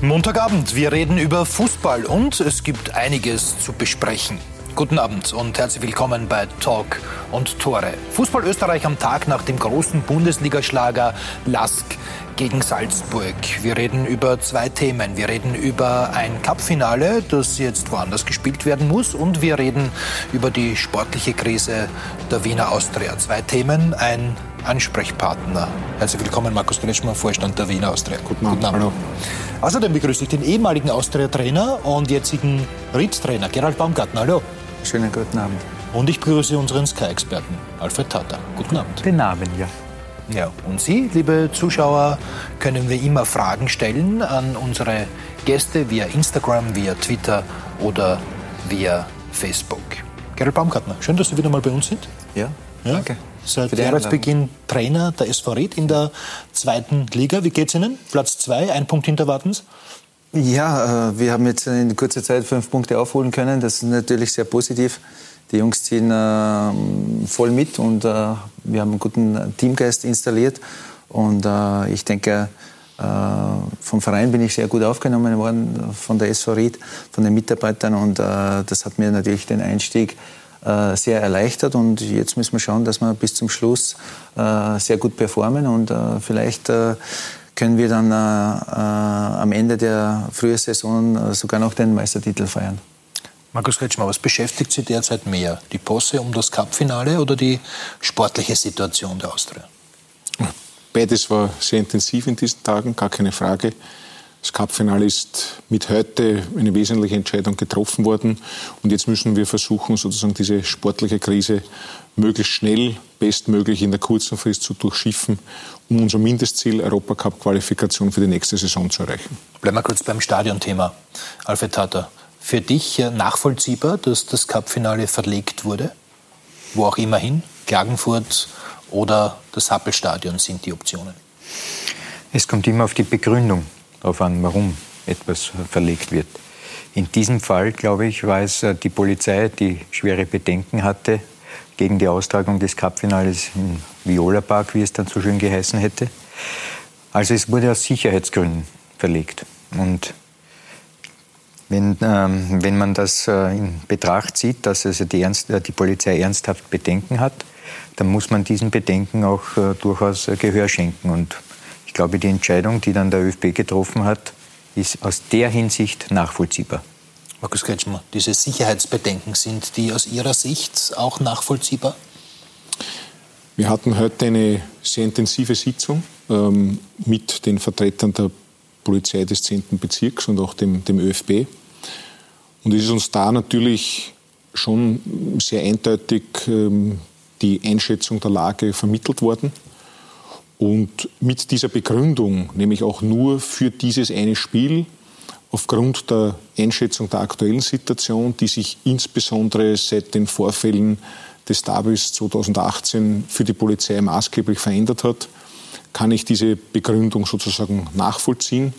Montagabend, wir reden über Fußball und es gibt einiges zu besprechen. Guten Abend und herzlich willkommen bei Talk und Tore. Fußball Österreich am Tag nach dem großen Bundesligaschlager Lask gegen Salzburg. Wir reden über zwei Themen. Wir reden über ein Cupfinale, das jetzt woanders gespielt werden muss und wir reden über die sportliche Krise der Wiener Austria. Zwei Themen, ein Ansprechpartner. Herzlich willkommen, Markus Kretschmer, Vorstand der Wiener Austria. Guten Abend. Guten Abend. Hallo. Außerdem begrüße ich den ehemaligen Austria-Trainer und jetzigen Ried-Trainer Gerald Baumgartner. Hallo. Schönen guten Abend. Und ich begrüße unseren Sky-Experten Alfred Tata. Guten Abend. Guten Abend, ja. Ja, und Sie, liebe Zuschauer, können wir immer Fragen stellen an unsere Gäste via Instagram, via Twitter oder via Facebook. Gerald Baumgartner, schön, dass Sie wieder mal bei uns sind. Ja, ja? danke. Seit Jahresbeginn Trainer der SV Ried in der zweiten Liga. Wie geht's Ihnen? Platz zwei, ein Punkt hinter Wartens? Ja, äh, wir haben jetzt in kurzer Zeit fünf Punkte aufholen können. Das ist natürlich sehr positiv. Die Jungs ziehen äh, voll mit und äh, wir haben einen guten Teamgeist installiert. Und äh, ich denke, vom Verein bin ich sehr gut aufgenommen worden, von der SV Ried, von den Mitarbeitern. Und das hat mir natürlich den Einstieg sehr erleichtert. Und jetzt müssen wir schauen, dass wir bis zum Schluss sehr gut performen und vielleicht können wir dann äh, äh, am Ende der Frühsaison äh, sogar noch den Meistertitel feiern. Markus Kretschmer, was beschäftigt Sie derzeit mehr? Die Posse um das Cupfinale oder die sportliche Situation der Austria? Beides war sehr intensiv in diesen Tagen, gar keine Frage. Das Cupfinale ist mit heute eine wesentliche Entscheidung getroffen worden. Und jetzt müssen wir versuchen, sozusagen diese sportliche Krise möglichst schnell, bestmöglich in der kurzen Frist zu durchschiffen, um unser Mindestziel Europacup-Qualifikation für die nächste Saison zu erreichen. Bleiben wir kurz beim Stadionthema. Alfred Tata, für dich nachvollziehbar, dass das Cupfinale verlegt wurde? Wo auch immer hin? Klagenfurt oder das Happelstadion sind die Optionen? Es kommt immer auf die Begründung darauf an, warum etwas verlegt wird. In diesem Fall, glaube ich, war es äh, die Polizei, die schwere Bedenken hatte gegen die Austragung des Cupfinales im Viola Park, wie es dann so schön geheißen hätte. Also es wurde aus Sicherheitsgründen verlegt. Und wenn, ähm, wenn man das äh, in Betracht zieht, dass also die, Ernst, äh, die, Polizei ernsthaft Bedenken hat, dann muss man diesen Bedenken auch äh, durchaus äh, Gehör schenken. Und glaube, die Entscheidung, die dann der ÖFB getroffen hat, ist aus der Hinsicht nachvollziehbar. Markus Kretschmer, diese Sicherheitsbedenken, sind die aus Ihrer Sicht auch nachvollziehbar? Wir hatten heute eine sehr intensive Sitzung ähm, mit den Vertretern der Polizei des 10. Bezirks und auch dem, dem ÖFB. Und es ist uns da natürlich schon sehr eindeutig ähm, die Einschätzung der Lage vermittelt worden. Und mit dieser Begründung, nämlich auch nur für dieses eine Spiel, aufgrund der Einschätzung der aktuellen Situation, die sich insbesondere seit den Vorfällen des Derbys 2018 für die Polizei maßgeblich verändert hat, kann ich diese Begründung sozusagen nachvollziehen.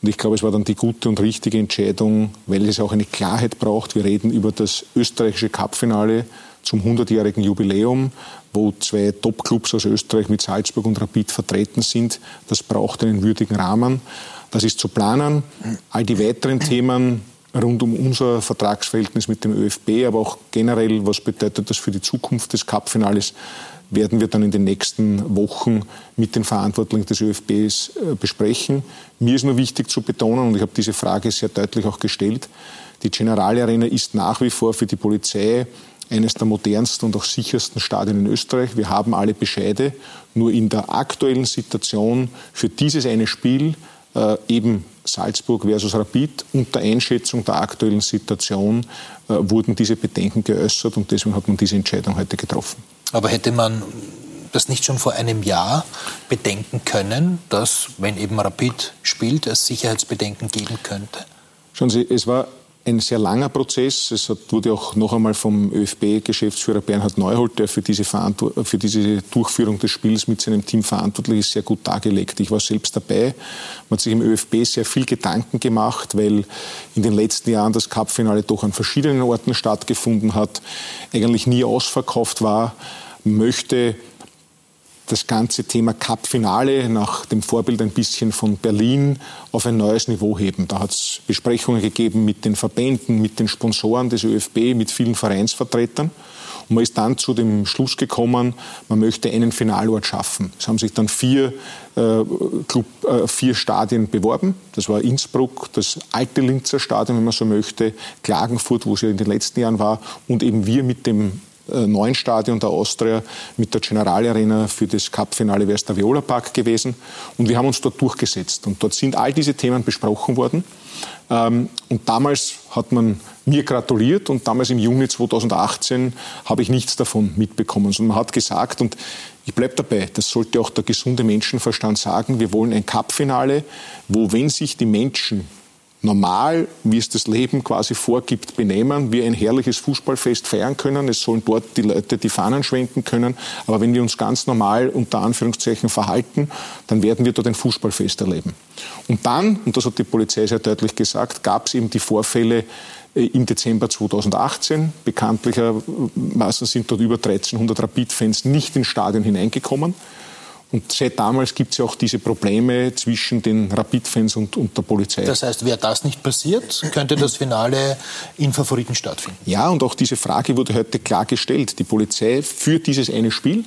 Und ich glaube, es war dann die gute und richtige Entscheidung, weil es auch eine Klarheit braucht. Wir reden über das österreichische Cupfinale zum 100-jährigen Jubiläum, wo zwei Top-Clubs aus Österreich mit Salzburg und Rapid vertreten sind. Das braucht einen würdigen Rahmen. Das ist zu planen. All die weiteren Themen rund um unser Vertragsverhältnis mit dem ÖFB, aber auch generell, was bedeutet das für die Zukunft des Cup-Finales, werden wir dann in den nächsten Wochen mit den Verantwortlichen des ÖFBs äh, besprechen. Mir ist nur wichtig zu betonen, und ich habe diese Frage sehr deutlich auch gestellt, die Generale Arena ist nach wie vor für die Polizei eines der modernsten und auch sichersten Stadien in Österreich. Wir haben alle Bescheide. Nur in der aktuellen Situation für dieses eine Spiel äh, eben Salzburg versus Rapid unter Einschätzung der aktuellen Situation äh, wurden diese Bedenken geäußert und deswegen hat man diese Entscheidung heute getroffen. Aber hätte man das nicht schon vor einem Jahr bedenken können, dass, wenn eben Rapid spielt, es Sicherheitsbedenken geben könnte? Schauen Sie, es war ein sehr langer Prozess. Es wurde auch noch einmal vom ÖFB-Geschäftsführer Bernhard Neuhold, der für diese, für diese Durchführung des Spiels mit seinem Team verantwortlich ist, sehr gut dargelegt. Ich war selbst dabei. Man hat sich im ÖFB sehr viel Gedanken gemacht, weil in den letzten Jahren das Cupfinale doch an verschiedenen Orten stattgefunden hat, eigentlich nie ausverkauft war, möchte das ganze Thema Cup-Finale nach dem Vorbild ein bisschen von Berlin auf ein neues Niveau heben. Da hat es Besprechungen gegeben mit den Verbänden, mit den Sponsoren des ÖFB, mit vielen Vereinsvertretern. Und man ist dann zu dem Schluss gekommen, man möchte einen Finalort schaffen. Es haben sich dann vier, äh, Club, äh, vier Stadien beworben. Das war Innsbruck, das alte Linzer Stadion, wenn man so möchte, Klagenfurt, wo es ja in den letzten Jahren war, und eben wir mit dem neuen Stadion der Austria mit der Generalarena für das Cup-Finale der Viola Park gewesen. Und wir haben uns dort durchgesetzt. Und dort sind all diese Themen besprochen worden. Ähm, und damals hat man mir gratuliert und damals im Juni 2018 habe ich nichts davon mitbekommen. Sondern man hat gesagt, und ich bleibe dabei, das sollte auch der gesunde Menschenverstand sagen, wir wollen ein Cup-Finale, wo wenn sich die Menschen normal, wie es das Leben quasi vorgibt, benehmen, wir ein herrliches Fußballfest feiern können. Es sollen dort die Leute die Fahnen schwenken können. Aber wenn wir uns ganz normal unter Anführungszeichen verhalten, dann werden wir dort ein Fußballfest erleben. Und dann, und das hat die Polizei sehr deutlich gesagt, gab es eben die Vorfälle äh, im Dezember 2018. Bekanntlichermaßen sind dort über 1300 Rapid-Fans nicht ins Stadion hineingekommen. Und seit damals gibt es ja auch diese Probleme zwischen den Rapid-Fans und, und, der Polizei. Das heißt, wäre das nicht passiert, könnte das Finale in Favoriten stattfinden? Ja, und auch diese Frage wurde heute klar gestellt. Die Polizei führt dieses eine Spiel.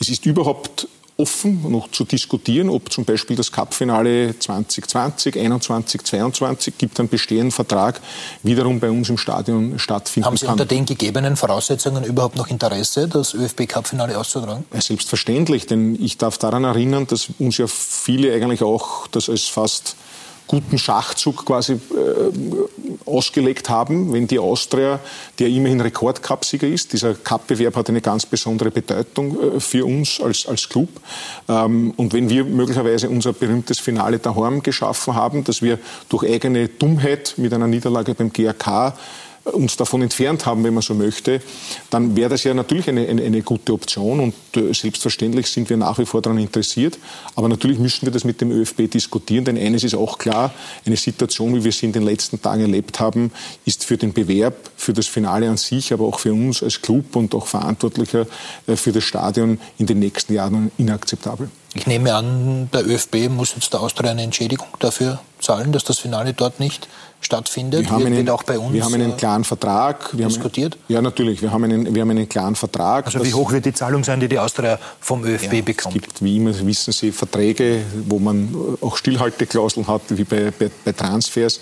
Es ist überhaupt offen noch zu diskutieren, ob zum Beispiel das Cup-Finale 2020, 21, 22 gibt einen bestehenden Vertrag wiederum bei uns im Stadion stattfinden Haben Sie kann. unter den gegebenen Voraussetzungen überhaupt noch Interesse, das ÖFB-Cup-Finale auszutragen? Ja, selbstverständlich, denn ich darf daran erinnern, dass uns ja viele eigentlich auch das als fast guten Schachzug quasi äh, ausgelegt haben, wenn die Austria, ja immerhin Rekordcup-Sieger ist, dieser Cup-Bewerb hat eine ganz besondere Bedeutung äh, für uns als, als Club. Ähm, und wenn wir möglicherweise unser berühmtes Finale daheim geschaffen haben, dass wir durch eigene Dummheit mit einer Niederlage beim GRK uns davon entfernt haben, wenn man so möchte, dann wäre das ja natürlich eine, eine, eine gute Option und äh, selbstverständlich sind wir nach wie vor daran interessiert. Aber natürlich müssen wir das mit dem ÖFB diskutieren, denn eines ist auch klar, eine Situation, wie wir sie in den letzten Tagen erlebt haben, ist für den Bewerb, für das Finale an sich, aber auch für uns als Club und auch Verantwortlicher äh, für das Stadion in den nächsten Jahren inakzeptabel. Ich nehme an, der ÖFB muss jetzt der Austria eine Entschädigung dafür zahlen, dass das Finale dort nicht stattfindet. Wir haben, einen, auch bei uns wir haben einen äh, klaren Vertrag. Wir diskutiert? Haben, ja, natürlich. Wir haben, einen, wir haben einen klaren Vertrag. Also wie hoch wird die Zahlung sein, die die Austria vom ÖFB ja, bekommt? Es gibt, wie immer wissen Sie, Verträge, wo man auch Stillhalteklauseln hat, wie bei, bei, bei Transfers.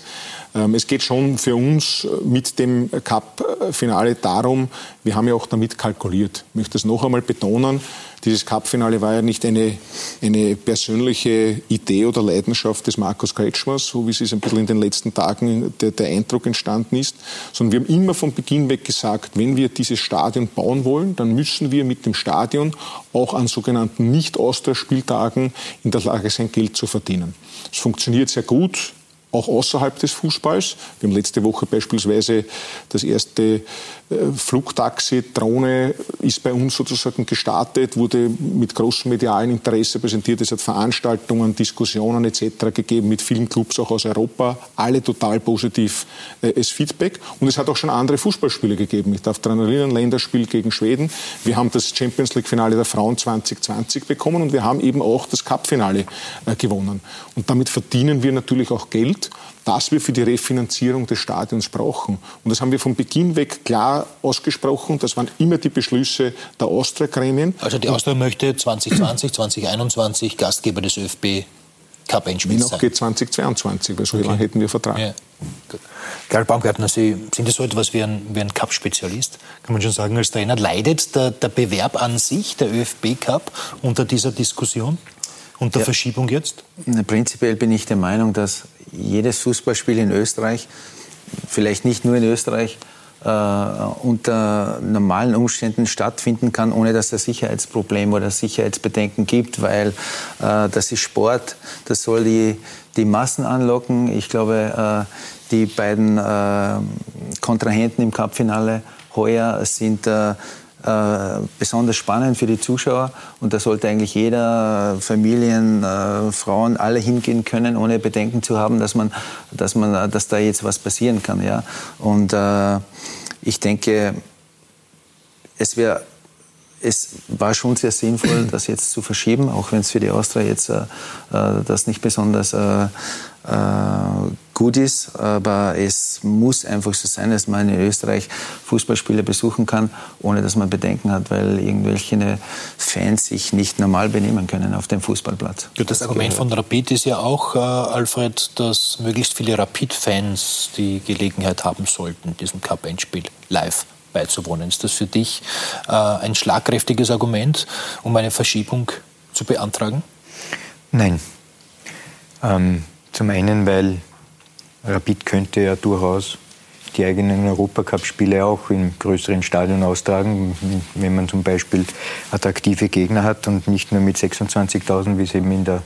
Ähm, es geht schon für uns mit dem Cup-Finale darum, wir haben ja auch damit kalkuliert. Ich möchte das noch einmal betonen. Dieses Cup-Finale war ja nicht eine, eine persönliche Idee oder Leidenschaft des Markus Kretschmers, so wie es ein bisschen in den letzten Tagen der, der Eindruck entstanden ist, sondern wir haben immer von Beginn weg gesagt, wenn wir dieses Stadion bauen wollen, dann müssen wir mit dem Stadion auch an sogenannten Nicht-Austria-Spieltagen in der Lage sein, Geld zu verdienen. Es funktioniert sehr gut auch außerhalb des Fußballs. Wir haben letzte Woche beispielsweise das erste Flugtaxi, Drohne ist bei uns sozusagen gestartet, wurde mit großem medialen Interesse präsentiert. Es hat Veranstaltungen, Diskussionen etc. gegeben mit vielen Clubs auch aus Europa. Alle total positiv äh, als Feedback. Und es hat auch schon andere Fußballspiele gegeben. Ich darf daran erinnern, Länderspiel gegen Schweden. Wir haben das Champions League Finale der Frauen 2020 bekommen und wir haben eben auch das Cup Finale äh, gewonnen. Und damit verdienen wir natürlich auch Geld das wir für die Refinanzierung des Stadions brauchen. Und das haben wir von Beginn weg klar ausgesprochen. Das waren immer die Beschlüsse der Austria-Gremien. Also die Austria möchte 2020, 2021 Gastgeber des ÖFB Cup einspielen sein. Noch geht 2022, weil so okay. lange hätten wir Vertrag. Ja. Karl Baumgartner, Sie sind ja so etwas wie ein, wie ein Cup-Spezialist. Kann man schon sagen, als Trainer leidet der, der Bewerb an sich, der ÖFB-Cup, unter dieser Diskussion? und der ja. Verschiebung jetzt? Prinzipiell bin ich der Meinung, dass jedes Fußballspiel in Österreich, vielleicht nicht nur in Österreich, unter normalen Umständen stattfinden kann, ohne dass es Sicherheitsprobleme oder Sicherheitsbedenken gibt, weil äh, das ist Sport, das soll die, die Massen anlocken. Ich glaube, äh, die beiden äh, Kontrahenten im Cupfinale heuer sind äh, äh, besonders spannend für die Zuschauer und da sollte eigentlich jeder, Familien, äh, Frauen, alle hingehen können, ohne Bedenken zu haben, dass man, dass man, dass da jetzt was passieren kann, ja. Und äh, ich denke, es wäre es war schon sehr sinnvoll, das jetzt zu verschieben, auch wenn es für die Austria jetzt äh, äh das nicht besonders äh, äh, gut ist, aber es muss einfach so sein, dass man in Österreich Fußballspiele besuchen kann, ohne dass man Bedenken hat, weil irgendwelche Fans sich nicht normal benehmen können auf dem Fußballplatz. Ja, das, das Argument von Rapid ist ja auch, äh, Alfred, dass möglichst viele Rapid-Fans die Gelegenheit haben sollten, diesem Cup-Endspiel live beizuwohnen. Ist das für dich äh, ein schlagkräftiges Argument, um eine Verschiebung zu beantragen? Nein. Ähm zum einen, weil Rapid könnte ja durchaus die eigenen Europacup-Spiele auch im größeren Stadion austragen, wenn man zum Beispiel attraktive Gegner hat und nicht nur mit 26.000, wie es eben in der,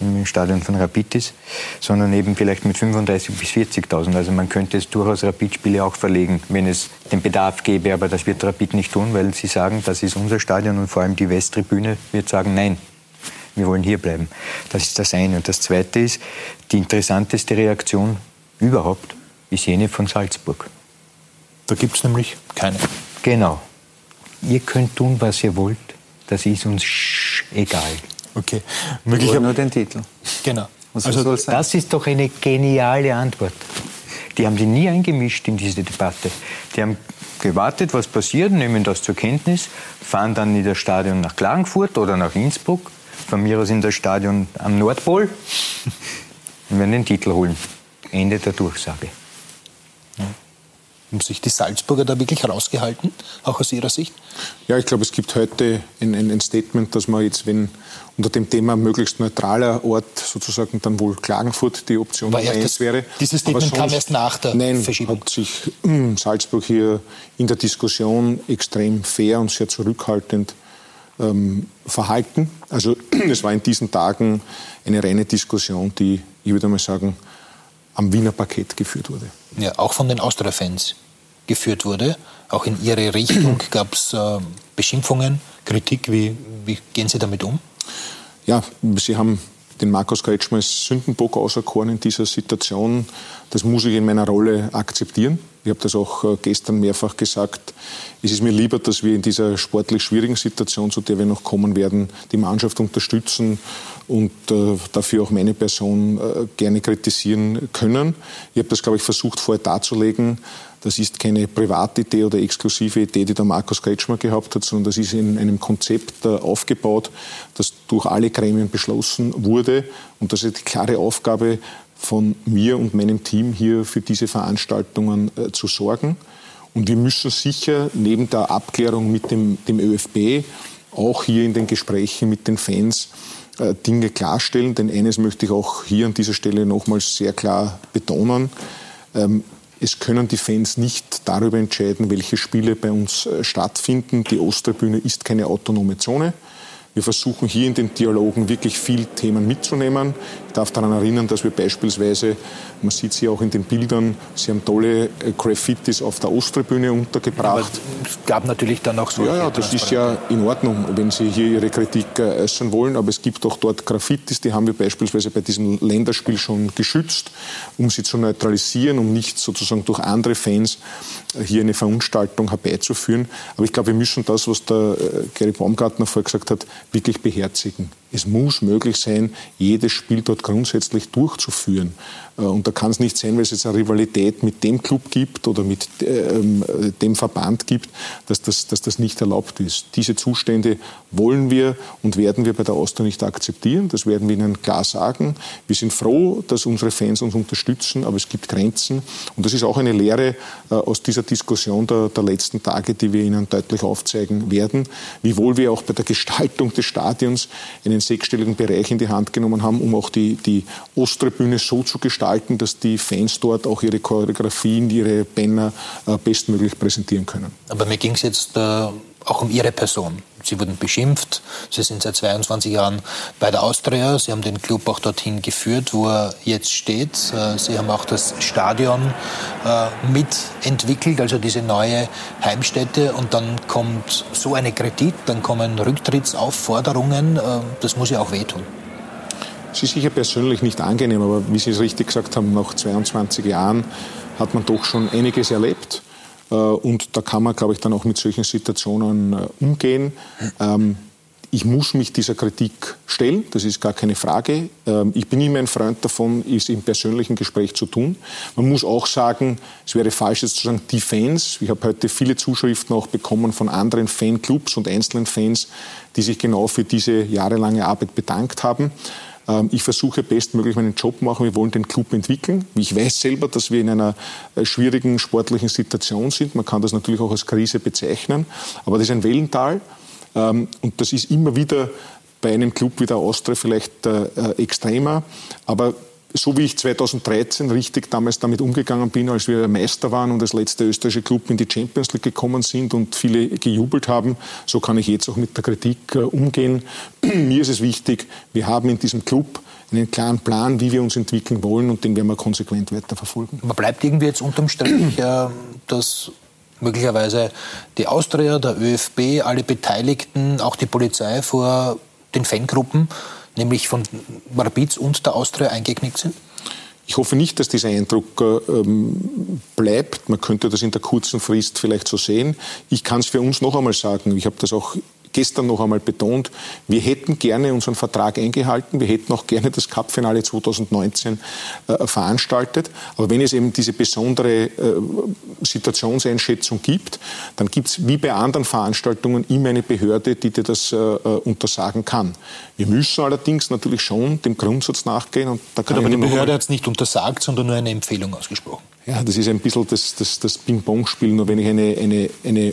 im Stadion von Rapid ist, sondern eben vielleicht mit 35.000 bis 40.000. Also man könnte es durchaus Rapid-Spiele auch verlegen, wenn es den Bedarf gäbe, aber das wird Rapid nicht tun, weil sie sagen, das ist unser Stadion und vor allem die Westtribüne wird sagen, nein, wir wollen hier bleiben. Das ist das eine. Und das zweite ist, die interessanteste Reaktion überhaupt ist jene von Salzburg. Da gibt es nämlich keine. Genau. Ihr könnt tun, was ihr wollt. Das ist uns egal. Okay. Möglicherweise nur den Titel. Genau. Also das ist doch eine geniale Antwort. Die haben sich nie eingemischt in diese Debatte. Die haben gewartet, was passiert, nehmen das zur Kenntnis, fahren dann in das Stadion nach Klagenfurt oder nach Innsbruck von mir aus in das Stadion am Nordpol und werden den Titel holen. Ende der Durchsage. Ja. Haben sich die Salzburger da wirklich herausgehalten, auch aus Ihrer Sicht? Ja, ich glaube, es gibt heute ein, ein, ein, Statement, dass man jetzt, wenn unter dem Thema möglichst neutraler Ort sozusagen dann wohl Klagenfurt die Option Nummer eins wäre. Dieses Statement sonst, kam erst nach der nein, Verschiebung. hat sich äh, Salzburg hier in der Diskussion extrem fair und sehr zurückhaltend ähm, verhalten. Also es war in diesen Tagen eine reine Diskussion, die, ich würde mal sagen, am Wiener Parkett geführt wurde. Ja, auch von den Austria-Fans geführt wurde. Auch in Ihre Richtung gab es äh, Beschimpfungen, Kritik. Wie, wie gehen Sie damit um? Ja, Sie haben den Markus Kretschmer als Sündenbock auserkoren in dieser Situation. Das muss ich in meiner Rolle akzeptieren. Ich habe das auch äh, gestern mehrfach gesagt. Es ist mir lieber, dass wir in dieser sportlich schwierigen Situation, zu der wir noch kommen werden, die Mannschaft unterstützen und äh, dafür auch meine Person äh, gerne kritisieren können. Ich habe das, glaube ich, versucht vorher darzulegen. Das ist keine Privatidee oder exklusive Idee, die der Markus Kretschmer gehabt hat, sondern das ist in einem Konzept aufgebaut, das durch alle Gremien beschlossen wurde. Und das ist die klare Aufgabe von mir und meinem Team hier für diese Veranstaltungen äh, zu sorgen. Und wir müssen sicher neben der Abklärung mit dem, dem ÖFB auch hier in den Gesprächen mit den Fans äh, Dinge klarstellen. Denn eines möchte ich auch hier an dieser Stelle nochmals sehr klar betonen. Ähm, es können die Fans nicht darüber entscheiden, welche Spiele bei uns äh, stattfinden. Die Osttribüne ist keine autonome Zone. Wir versuchen hier in den Dialogen wirklich viel Themen mitzunehmen. Ich darf daran erinnern, dass wir beispielsweise, man sieht sie auch in den Bildern, sie haben tolle äh, Graffitis auf der Osttribüne untergebracht. Aber es gab natürlich dann auch so. Ja, ja, das ist ja in Ordnung, wenn Sie hier Ihre Kritik äh, äußern wollen. Aber es gibt auch dort Graffitis, die haben wir beispielsweise bei diesem Länderspiel schon geschützt, um sie zu neutralisieren, um nicht sozusagen durch andere Fans äh, hier eine Verunstaltung herbeizuführen. Aber ich glaube, wir müssen das, was der Gary Baumgartner vorher gesagt hat, wirklich beherzigen. Es muss möglich sein, jedes Spiel dort grundsätzlich durchzuführen. Äh, und da kann es nicht sein, weil es jetzt eine Rivalität mit dem Club gibt oder mit ähm, dem Verband gibt, dass das, dass das nicht erlaubt ist. Diese Zustände wollen wir und werden wir bei der Austria nicht akzeptieren. Das werden wir Ihnen klar sagen. Wir sind froh, dass unsere Fans uns unterstützen, aber es gibt Grenzen. Und das ist auch eine Lehre äh, aus dieser Diskussion der, der letzten Tage, die wir Ihnen deutlich aufzeigen werden. Wiewohl wir auch bei der Gestaltung des Stadions einen sechsstelligen Bereich in die Hand genommen haben, um auch die, die Osttribüne so zu gestalten, gestalten, dass die Fans dort auch ihre Choreografien, ihre Banner äh, bestmöglich präsentieren können. Aber mir ging es jetzt äh, auch um Ihre Person. Sie wurden beschimpft. Sie sind seit 22 Jahren bei der Austria. Sie haben den Club auch dorthin geführt, wo er jetzt steht. Äh, Sie haben auch das Stadion äh, mitentwickelt, also diese neue Heimstätte. Und dann kommt so eine Kritik, dann kommen Rücktrittsaufforderungen. Äh, das muss ja auch wehtun. Es ist sicher persönlich nicht angenehm, aber wie Sie es richtig gesagt haben, nach 22 Jahren hat man doch schon einiges erlebt. Und da kann man, glaube ich, dann auch mit solchen Situationen umgehen. Ähm, ich muss mich dieser Kritik stellen, das ist gar keine Frage. Ähm, ich bin immer ein Freund davon, es im persönlichen Gespräch zu tun. Man muss auch sagen, es wäre falsch jetzt zu sagen, die Fans. Ich habe heute viele Zuschriften auch bekommen von anderen Fanclubs und einzelnen Fans, die sich genau für diese jahrelange Arbeit bedankt haben. Ähm, ich versuche bestmöglich meinen Job machen. Wir wollen den Club entwickeln. Ich weiß selber, dass wir in einer äh, schwierigen sportlichen Situation sind. Man kann das natürlich auch als Krise bezeichnen. Aber das ist ein Wellental. Ähm, und das ist immer wieder bei einem Club wie der Austria vielleicht äh, äh, extremer. Aber so wie ich 2013 richtig damals damit umgegangen bin, als wir Meister waren und als letzter österreichische Club in die Champions League gekommen sind und viele gejubelt haben, so kann ich jetzt auch mit der Kritik äh, umgehen. Mir ist es wichtig, wir haben in diesem Club einen klaren Plan, wie wir uns entwickeln wollen und den werden wir konsequent weiterverfolgen. Man bleibt irgendwie jetzt unterm Strich, äh, dass möglicherweise die Austria, der ÖFB, alle Beteiligten, auch die Polizei vor den Fangruppen, nämlich von Rapids und der Austria eingeknickt sind? Ich hoffe nicht, dass dieser Eindruck ähm, bleibt. Man könnte das in der kurzen Frist vielleicht so sehen. Ich kann es für uns noch einmal sagen. Ich habe das auch gestern noch einmal betont, wir hätten gerne unseren Vertrag eingehalten, wir hätten auch gerne das Cup-Finale 2019 äh, veranstaltet. Aber wenn es eben diese besondere äh, Situationseinschätzung gibt, dann gibt es wie bei anderen Veranstaltungen immer eine Behörde, die dir das äh, äh untersagen kann. Wir müssen allerdings natürlich schon dem Grundsatz nachgehen. Und da kann aber die Behörde hat es nicht untersagt, sondern nur eine Empfehlung ausgesprochen. Ja, das ist ein bisschen das, das, das Ping-Pong-Spiel. Nur wenn ich eine, eine, eine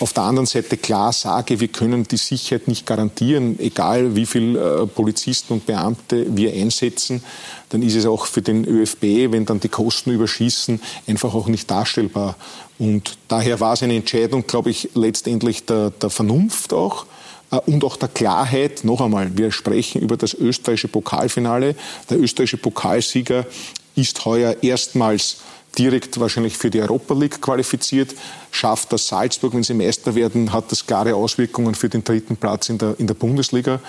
auf der anderen Seite klar sage, wir können die Sicherheit nicht garantieren, egal wie viele äh, Polizisten und Beamte wir einsetzen, dann ist es auch für den ÖFB, wenn dann die Kosten überschießen, einfach auch nicht darstellbar. Und daher war es eine Entscheidung, glaube ich, letztendlich der, der Vernunft auch äh, und auch der Klarheit. Noch einmal, wir sprechen über das österreichische Pokalfinale. Der österreichische Pokalsieger ist heuer erstmals direkt wahrscheinlich für die Europa League qualifiziert. Schafft das Salzburg, wenn sie Meister werden, hat das klare Auswirkungen für den dritten Platz in der, in der Bundesliga.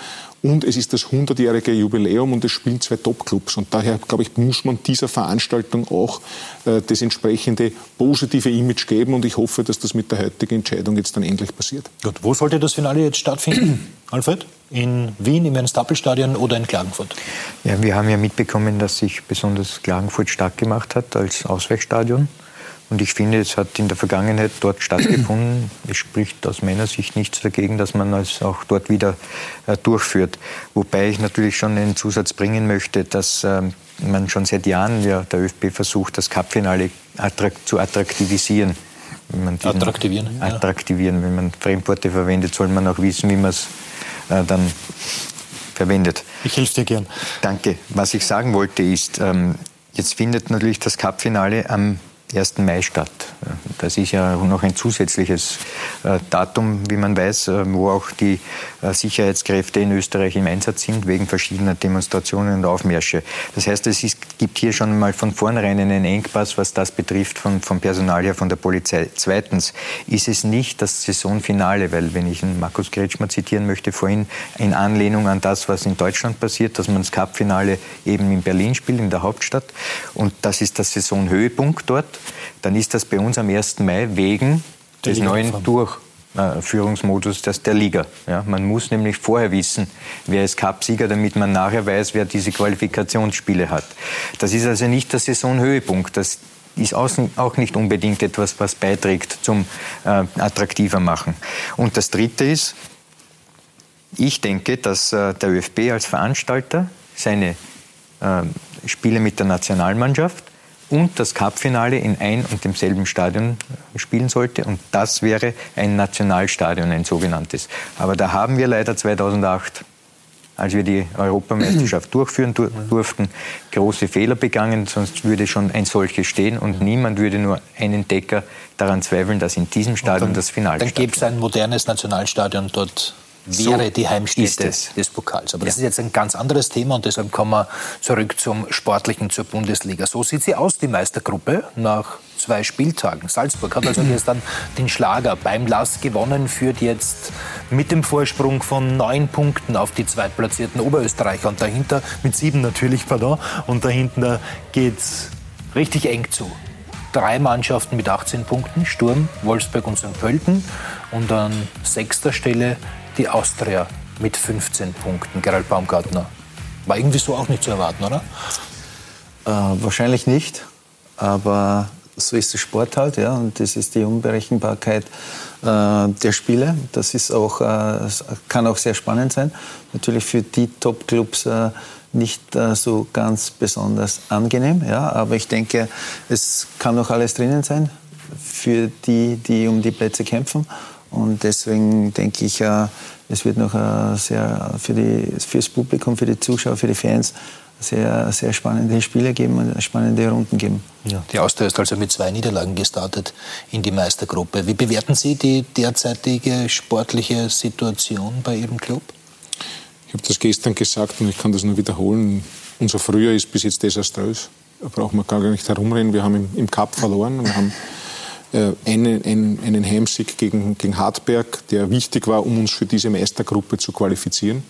Und es ist das 100-jährige Jubiläum und es spielen zwei Top-Clubs. Und daher, glaube ich, muss man dieser Veranstaltung auch äh, das entsprechende positive Image geben. Und ich hoffe, dass das mit der heutigen Entscheidung jetzt dann endlich passiert. Gut, wo sollte das Finale jetzt stattfinden, Alfred? In Wien, im Ernst-Happel-Stadion oder in Klagenfurt? Ja, wir haben ja mitbekommen, dass sich besonders Klagenfurt stark gemacht hat als Ausweichstadion. Und ich finde, es hat in der Vergangenheit dort stattgefunden. Es spricht aus meiner Sicht nichts dagegen, dass man es auch dort wieder äh, durchführt. Wobei ich natürlich schon einen Zusatz bringen möchte, dass ähm, man schon seit Jahren, ja, der ÖFB versucht, das Cupfinale attrakt zu attraktivisieren. attraktivieren? Attraktivieren. Wenn man Fremdworte verwendet, soll man auch wissen, wie man es äh, dann verwendet. Ich helfe dir gern. Danke. Was ich sagen wollte ist, ähm, jetzt findet natürlich das Cupfinale am 1. Mai statt. Das ist ja noch ein zusätzliches äh, Datum, wie man weiß, äh, wo auch die äh, Sicherheitskräfte in Österreich im Einsatz sind, wegen verschiedener Demonstrationen und Aufmärsche. Das heißt, es ist, gibt hier schon mal von vornherein einen Engpass, was das betrifft, von, vom Personal her, von der Polizei. Zweitens ist es nicht das Saisonfinale, weil, wenn ich Markus Kretschmer zitieren möchte, vorhin in Anlehnung an das, was in Deutschland passiert, dass man das Cup-Finale eben in Berlin spielt, in der Hauptstadt. Und das ist das Saisonhöhepunkt dort dann ist das bei uns am 1. Mai wegen der des neuen Durchführungsmodus der Liga. Ja, man muss nämlich vorher wissen, wer ist Cupsieger, damit man nachher weiß, wer diese Qualifikationsspiele hat. Das ist also nicht der Saisonhöhepunkt. Das ist auch nicht unbedingt etwas, was beiträgt zum äh, attraktiver machen. Und das Dritte ist, ich denke, dass äh, der ÖFB als Veranstalter seine äh, Spiele mit der Nationalmannschaft und das Cupfinale in ein und demselben Stadion spielen sollte. Und das wäre ein Nationalstadion, ein sogenanntes. Aber da haben wir leider 2008 als wir die Europameisterschaft durchführen durften, große Fehler begangen, sonst würde schon ein solches stehen und niemand würde nur einen Decker daran zweifeln, dass in diesem Stadion dann, das Finale Dann gäbe es ein modernes Nationalstadion dort wäre so die Heimstätte des Pokals. Aber ja. das ist jetzt ein ganz anderes Thema und deshalb kommen wir zurück zum Sportlichen, zur Bundesliga. So sieht sie aus, die Meistergruppe, nach zwei Spieltagen. Salzburg hat also jetzt dann den Schlager beim Lass gewonnen, führt jetzt mit dem Vorsprung von neun Punkten auf die zweitplatzierten Oberösterreicher und dahinter, mit sieben natürlich, pardon, und dahinter geht es richtig eng zu. drei Mannschaften mit 18 Punkten, Sturm, Wolfsburg und St. Pölten. Und an sechster Stelle die Austria mit 15 Punkten. Gerald Baumgartner. War irgendwie so auch nicht zu erwarten, oder? Äh, wahrscheinlich nicht, aber so ist der Sport halt, ja, und das ist die Unberechenbarkeit äh, der Spiele. Das ist auch, äh, kann auch sehr spannend sein. Natürlich für die Top-Clubs äh, nicht äh, so ganz besonders angenehm, ja, aber ich denke, es kann noch alles drinnen sein für die, die um die Plätze kämpfen. Und deswegen denke ich, äh, es wird noch äh, sehr für, die, das Publikum, für die Zuschauer, für die Fans sehr, sehr spannende Spiele geben und spannende Runden geben. Ja. Die Austria ist also mit zwei Niederlagen gestartet in die Meistergruppe. Wie bewerten Sie die derzeitige sportliche Situation bei Ihrem Club? Ich habe das gestern gesagt und ich kann das nur wiederholen. Unser Frühjahr ist bis jetzt desaströs. Da braucht man gar nicht herumreden. Wir haben im, im Cup verloren. Wir haben einen, einen, einen Heimsieg gegen, gegen Hartberg, der wichtig war, um uns für diese Meistergruppe zu qualifizieren.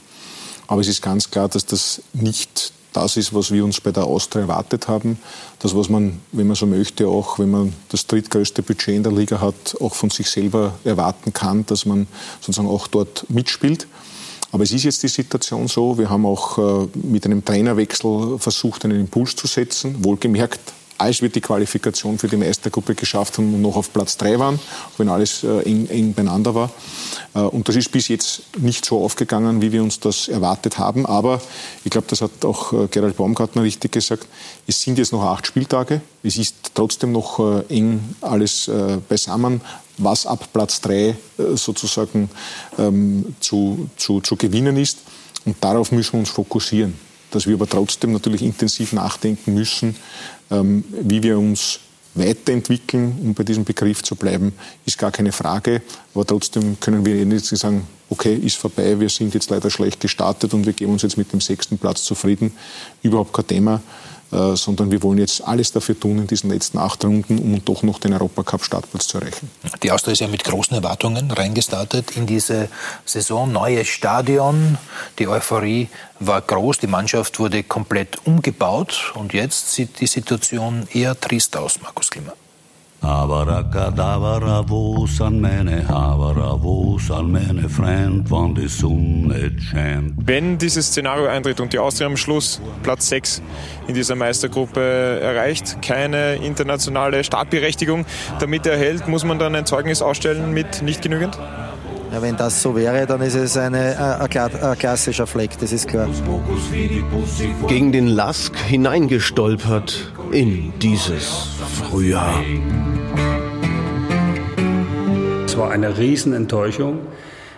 Aber es ist ganz klar, dass das nicht das ist, was wir uns bei der Austria erwartet haben. Das, was man, wenn man so möchte, auch wenn man das drittgrößte Budget in der Liga hat, auch von sich selber erwarten kann, dass man sozusagen auch dort mitspielt. Aber es ist jetzt die Situation so, wir haben auch äh, mit einem Trainerwechsel versucht, einen Impuls zu setzen. Wohlgemerkt, als wir die Qualifikation für die Meistergruppe geschafft haben und noch auf Platz 3 waren, wenn alles äh, eng, eng beieinander war. Äh, und das ist bis jetzt nicht so aufgegangen, wie wir uns das erwartet haben. Aber ich glaube, das hat auch äh, Gerald Baumgartner richtig gesagt, es sind jetzt noch acht Spieltage. Es ist trotzdem noch äh, eng alles äh, beisammen was ab Platz 3 äh, sozusagen ähm, zu, zu, zu gewinnen ist. Und darauf müssen wir uns fokussieren dass wir aber trotzdem natürlich intensiv nachdenken müssen, wie wir uns weiterentwickeln, um bei diesem Begriff zu bleiben, ist gar keine Frage. Aber trotzdem können wir nicht sagen, okay, ist vorbei, wir sind jetzt leider schlecht gestartet und wir geben uns jetzt mit dem sechsten Platz zufrieden. Überhaupt kein Thema. Äh, sondern wir wollen jetzt alles dafür tun in diesen letzten acht Runden, um doch noch den Europacup-Startplatz zu erreichen. Die Austria ist ja mit großen Erwartungen reingestartet in diese Saison. Neues Stadion, die Euphorie war groß, die Mannschaft wurde komplett umgebaut und jetzt sieht die Situation eher trist aus, Markus Klima. Abracadabra, wo sind meine Haberer, wo sind meine Freund, wann die Sonne scheint? Wenn dieses Szenario eintritt und die Austria am Schluss Platz 6 in dieser Meistergruppe erreicht, keine internationale Startberechtigung damit erhält, muss man dann ein Zeugnis ausstellen mit nicht genügend? Ja, wenn das so wäre, dann ist es eine, äh, ein, ein klassischer Fleck, das ist klar. Gegen den Lask hineingestolpert in dieses Frühjahr. Es war eine Riesenenttäuschung.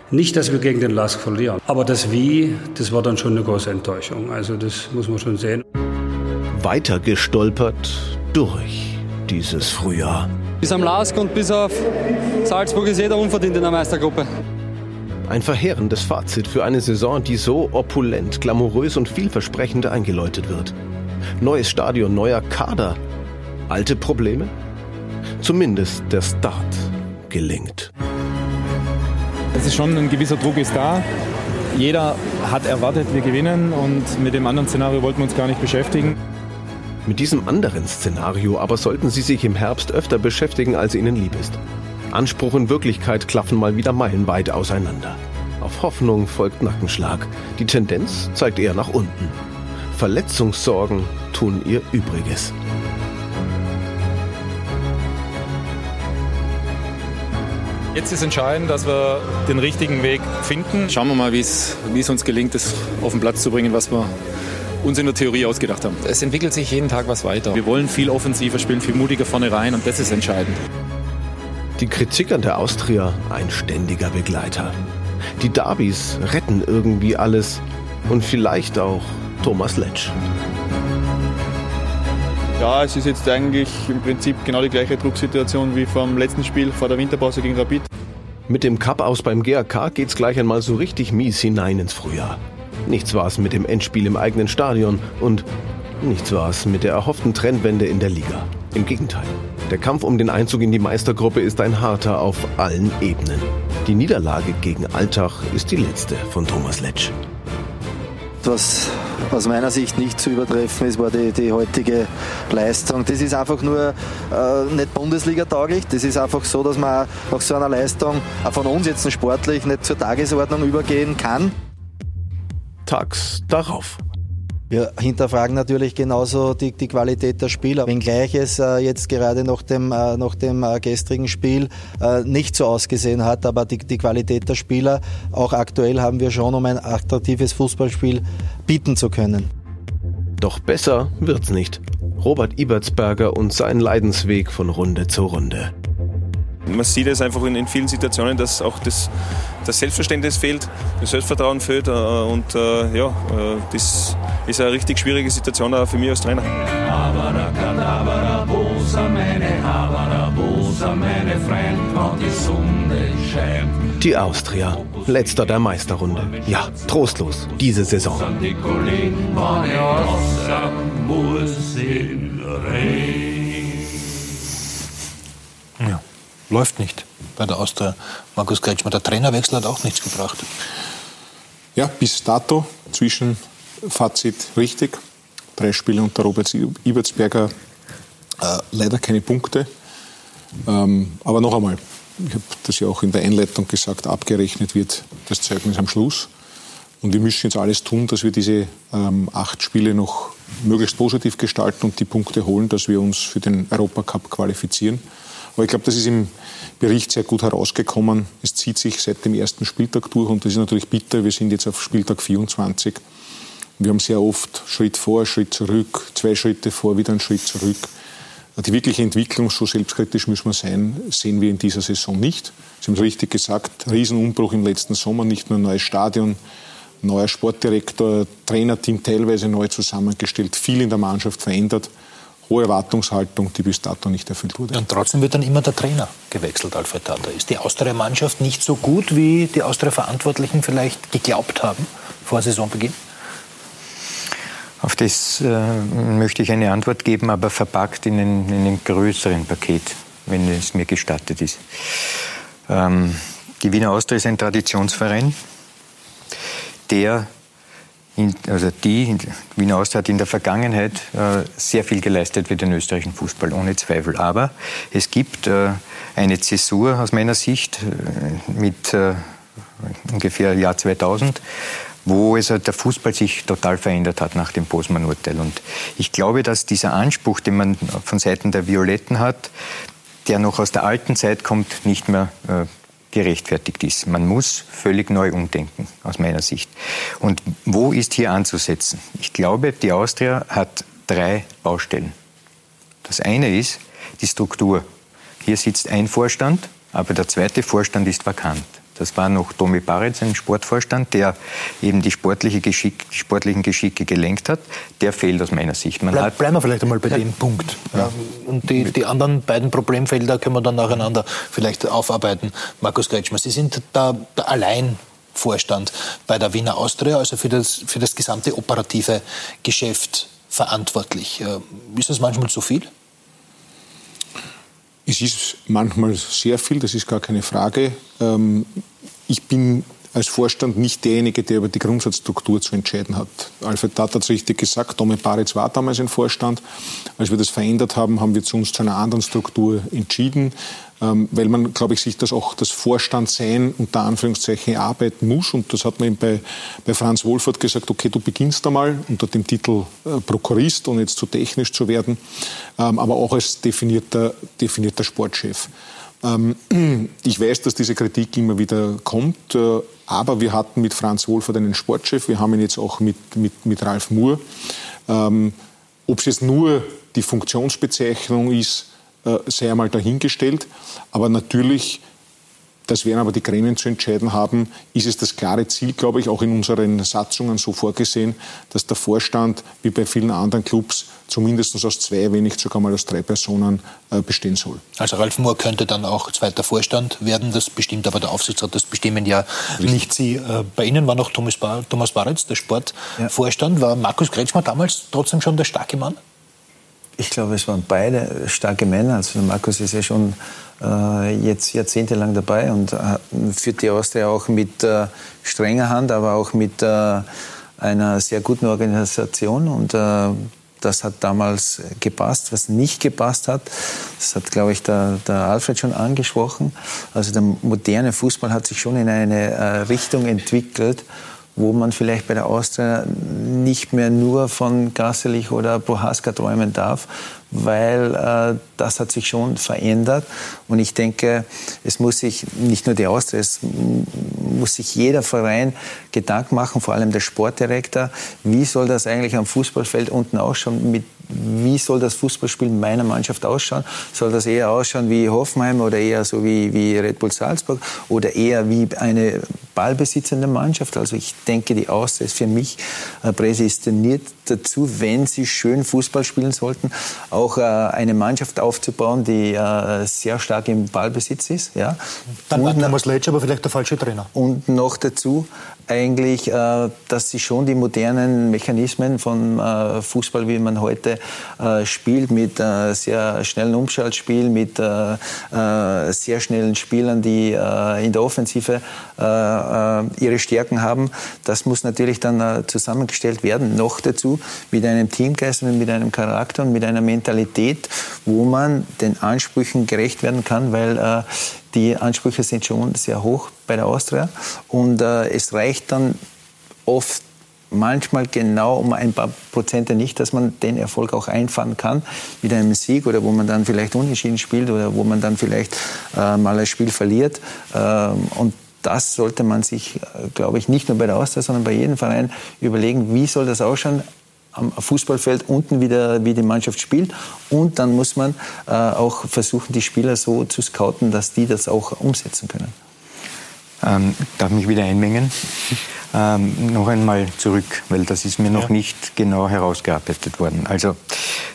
Nicht, dass wir gegen den Lask verlieren, aber das Wie, das war dann schon eine große Enttäuschung. Also das muss man schon sehen. Weiter gestolpert durch dieses Frühjahr. Bis am Lask und bis auf Salzburg ist jeder unverdient in der Meistergruppe. Ein verheerendes Fazit für eine Saison, die so opulent, glamourös und vielversprechend eingeläutet wird. Neues Stadion, neuer Kader. Alte Probleme? Zumindest der Start gelingt. Es ist schon ein gewisser Druck ist da. Jeder hat erwartet, wir gewinnen und mit dem anderen Szenario wollten wir uns gar nicht beschäftigen. Mit diesem anderen Szenario aber sollten Sie sich im Herbst öfter beschäftigen, als Ihnen lieb ist. Anspruch und Wirklichkeit klaffen mal wieder meilenweit auseinander. Auf Hoffnung folgt Nackenschlag. Die Tendenz zeigt eher nach unten. Verletzungssorgen tun ihr Übriges. Jetzt ist entscheidend, dass wir den richtigen Weg finden. Schauen wir mal, wie es uns gelingt, das auf den Platz zu bringen, was wir uns in der Theorie ausgedacht haben. Es entwickelt sich jeden Tag was weiter. Wir wollen viel offensiver spielen, viel mutiger vorne rein und das ist entscheidend. Die Kritik an der Austria ein ständiger Begleiter. Die Derbys retten irgendwie alles und vielleicht auch Thomas Letsch. Ja, es ist jetzt eigentlich im Prinzip genau die gleiche Drucksituation wie vom letzten Spiel vor der Winterpause gegen Rapid. Mit dem Cup aus beim GAK geht's gleich einmal so richtig mies hinein ins Frühjahr. Nichts war es mit dem Endspiel im eigenen Stadion und nichts war es mit der erhofften Trendwende in der Liga. Im Gegenteil. Der Kampf um den Einzug in die Meistergruppe ist ein harter auf allen Ebenen. Die Niederlage gegen Alltag ist die letzte von Thomas Letsch. Was aus meiner Sicht nicht zu übertreffen ist, war die, die heutige Leistung. Das ist einfach nur äh, nicht Bundesliga-tauglich. Das ist einfach so, dass man nach so einer Leistung auch von uns jetzt sportlich nicht zur Tagesordnung übergehen kann. Tags darauf. Wir hinterfragen natürlich genauso die, die Qualität der Spieler. Wenngleich es äh, jetzt gerade nach dem, äh, nach dem äh, gestrigen Spiel äh, nicht so ausgesehen hat, aber die, die Qualität der Spieler, auch aktuell haben wir schon, um ein attraktives Fußballspiel bieten zu können. Doch besser wird's nicht. Robert Ibertsberger und sein Leidensweg von Runde zu Runde. Man sieht es einfach in, in vielen Situationen, dass auch das, das Selbstverständnis fehlt, das Selbstvertrauen fehlt. Äh, und äh, ja, äh, das ist eine richtig schwierige Situation auch für mich als Trainer. Die Austria, letzter der Meisterrunde. Ja, trostlos diese Saison. Ja, läuft nicht bei der Austria. Markus Kretschmer, der Trainerwechsel hat auch nichts gebracht. Ja, bis dato Zwischenfazit richtig. Drei Spiele unter Robert Ibertsberger, äh, leider keine Punkte. Ähm, aber noch einmal, ich habe das ja auch in der Einleitung gesagt, abgerechnet wird das Zeugnis am Schluss. Und wir müssen jetzt alles tun, dass wir diese ähm, acht Spiele noch möglichst positiv gestalten und die Punkte holen, dass wir uns für den Europacup qualifizieren. Aber ich glaube, das ist im Bericht sehr gut herausgekommen. Es zieht sich seit dem ersten Spieltag durch und das ist natürlich bitter. Wir sind jetzt auf Spieltag 24. Wir haben sehr oft Schritt vor, Schritt zurück, zwei Schritte vor, wieder einen Schritt zurück. Die wirkliche Entwicklung, so selbstkritisch müssen wir sein, sehen wir in dieser Saison nicht. Sie haben es richtig gesagt, Riesenumbruch im letzten Sommer, nicht nur ein neues Stadion, neuer Sportdirektor, Trainerteam teilweise neu zusammengestellt, viel in der Mannschaft verändert, hohe Erwartungshaltung, die bis dato nicht erfüllt wurde. Und trotzdem wird dann immer der Trainer gewechselt, Alfred Tata. Ist die Austria-Mannschaft nicht so gut, wie die Austria-Verantwortlichen vielleicht geglaubt haben vor Saisonbeginn? Auf das äh, möchte ich eine Antwort geben, aber verpackt in, einem größeren Paket, wenn es mir gestattet ist. Ähm, die Wiener Austria ist ein Traditionsverein, der, in, also die Wiener Austria hat in der Vergangenheit äh, sehr viel geleistet für den österreichischen Fußball, ohne Zweifel. Aber es gibt äh, eine Zäsur aus meiner Sicht äh, mit äh, ungefähr Jahr 2000 wo also der Fußball sich total verändert hat nach dem Bosman-Urteil. Und ich glaube, dass dieser Anspruch, den man von Seiten der Violetten hat, der noch aus der alten Zeit kommt, nicht mehr äh, gerechtfertigt ist. Man muss völlig neu umdenken, aus meiner Sicht. Und wo ist hier anzusetzen? Ich glaube, die Austria hat drei Baustellen. Das eine ist die Struktur. Hier sitzt ein Vorstand, aber der zweite Vorstand ist vakant. Das war noch Tomi Baritz, ein Sportvorstand, der eben die, sportliche Geschick, die sportlichen Geschicke gelenkt hat. Der fehlt aus meiner Sicht. Man Bleib, bleiben wir vielleicht einmal bei ja. dem Punkt. Ja. Und die, die, anderen beiden Problemfelder können wir dann nacheinander vielleicht aufarbeiten. Markus Kretschmer, Sie sind da der Alleinvorstand bei der Wiener Austria, also für das, für das gesamte operative Geschäft verantwortlich. Äh, ist das manchmal zu viel? Es ist manchmal sehr viel, das ist gar keine Frage. Ähm, ich bin als Vorstand nicht derjenige, der über die Grundsatzstruktur zu entscheiden hat. Alfred Tat hat es richtig gesagt, Tome Baritz war damals ein Vorstand. Als wir das verändert haben, haben wir zu uns zu einer anderen Struktur entschieden, ähm, weil man, glaube ich, sich das auch das Vorstandsein unter Anführungszeichen erarbeiten muss. Und das hat man eben bei, bei Franz Wohlfahrt gesagt, okay, du beginnst einmal unter dem Titel äh, Prokurist, ohne jetzt zu technisch zu werden, ähm, aber auch als definierter, definierter Sportchef. Ähm, ich weiß, dass diese Kritik immer wieder kommt, äh, aber wir hatten mit Franz Wohlfahrt einen Sportchef, wir haben ihn jetzt auch mit, mit, mit Ralf Moore. Ähm, ob es jetzt nur die Funktionsbezeichnung ist, äh, sei einmal dahingestellt, aber natürlich das werden aber die Gremien zu entscheiden haben. Ist es das klare Ziel, glaube ich, auch in unseren Satzungen so vorgesehen, dass der Vorstand, wie bei vielen anderen Clubs, zumindest aus zwei, wenn nicht sogar mal aus drei Personen äh, bestehen soll. Also Ralf Mohr könnte dann auch zweiter Vorstand werden. Das bestimmt aber der Aufsichtsrat. Das bestimmen ja Richtig. nicht Sie. Äh, bei Ihnen war noch Thomas, Bar Thomas Baritz, der Sportvorstand. Ja. War Markus Kretschmer damals trotzdem schon der starke Mann? Ich glaube, es waren beide starke Männer. Also Markus ist ja schon äh, jetzt jahrzehntelang dabei und äh, führt die Austria auch mit äh, strenger Hand, aber auch mit, äh, einer sehr guten Organisation und äh, das hat damals gepasst. Was nicht gepasst hat, das hat, glaube ich, der, der Alfred schon angesprochen. Also der moderne Fußball hat sich schon in eine äh, Richtung entwickelt, wo man vielleicht bei der Austria nicht mehr nur von Gasselich oder Prohaska träumen darf, weil äh, das hat sich schon verändert. Und ich denke, es muss sich nicht nur die Austria, es muss sich jeder Verein Gedanken machen, vor allem der Sportdirektor, wie soll das eigentlich am Fußballfeld unten ausschauen, mit wie soll das Fußballspiel meiner Mannschaft ausschauen? Soll das eher ausschauen wie Hoffenheim oder eher so wie, wie Red Bull Salzburg oder eher wie eine ballbesitzende Mannschaft? Also ich denke, die Austria ist für mich äh, prädestiniert dazu, wenn sie schön Fußball spielen sollten, auch äh, eine Mannschaft aufzubauen, die äh, sehr stark im Ballbesitz ist. Ja. Dann war Thomas Letsch aber vielleicht der falsche Trainer. Und noch dazu eigentlich, dass sie schon die modernen Mechanismen von Fußball, wie man heute äh, spielt, mit sehr schnellen Umschaltspiel, mit sehr schnellen Spielern, die in der Offensive ihre Stärken haben. Das muss natürlich dann zusammengestellt werden. Noch dazu mit einem Teamgeist und mit einem Charakter und mit einer Mentalität, wo man den Ansprüchen gerecht werden kann, weil die Ansprüche sind schon sehr hoch bei der Austria und äh, es reicht dann oft manchmal genau um ein paar Prozente nicht, dass man den Erfolg auch einfahren kann mit einem Sieg oder wo man dann vielleicht unentschieden spielt oder wo man dann vielleicht äh, mal ein Spiel verliert. Ähm, und das sollte man sich, äh, glaube ich, nicht nur bei der Austria, sondern bei jedem Verein überlegen, wie soll das ausschauen am Fußballfeld unten wieder, wie die Mannschaft spielt. Und dann muss man äh, auch versuchen, die Spieler so zu scouten, dass die das auch umsetzen können. Ähm, darf mich wieder einmengen? Ähm, noch einmal zurück, weil das ist mir noch ja. nicht genau herausgearbeitet worden. Also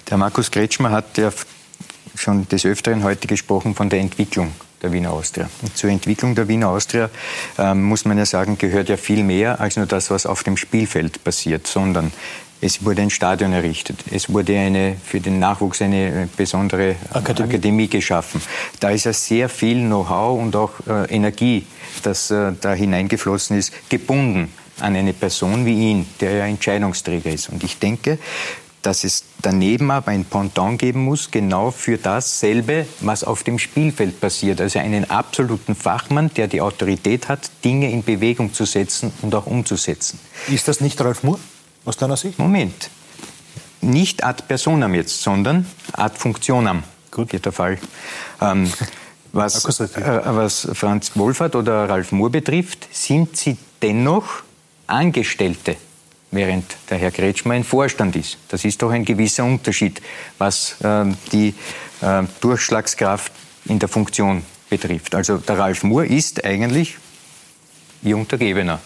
der Markus Kretschmer hat ja schon des Öfteren heute gesprochen von der Entwicklung der Wiener Austria. Und zur Entwicklung der Wiener Austria ähm, muss man ja sagen, gehört ja viel mehr als nur das, was auf dem Spielfeld passiert, sondern es wurde ein Stadion errichtet. Es wurde eine, für den Nachwuchs eine äh, besondere Akademie, Akademie geschaffen. Da ist ja sehr viel Know-how und auch äh, Energie, das äh, da hineingeflossen ist, gebunden an eine Person wie ihn, der ja Entscheidungsträger ist. Und ich denke, dass es daneben aber ein Pendant geben muss, genau für dasselbe, was auf dem Spielfeld passiert. Also einen absoluten Fachmann, der die Autorität hat, Dinge in Bewegung zu setzen und auch umzusetzen. Ist das nicht Ralf Moore? Aus deiner Sicht? Moment. Nicht ad personam jetzt, sondern ad functionam. Gut. Geht der Fall. Ähm, was, äh, was Franz Wohlfahrt oder Ralf Mohr betrifft, sind sie dennoch Angestellte, während der Herr Kretschmer ein Vorstand ist. Das ist doch ein gewisser Unterschied, was äh, die äh, Durchschlagskraft in der Funktion betrifft. Also der Ralf Mohr ist eigentlich Ihr Untergebener.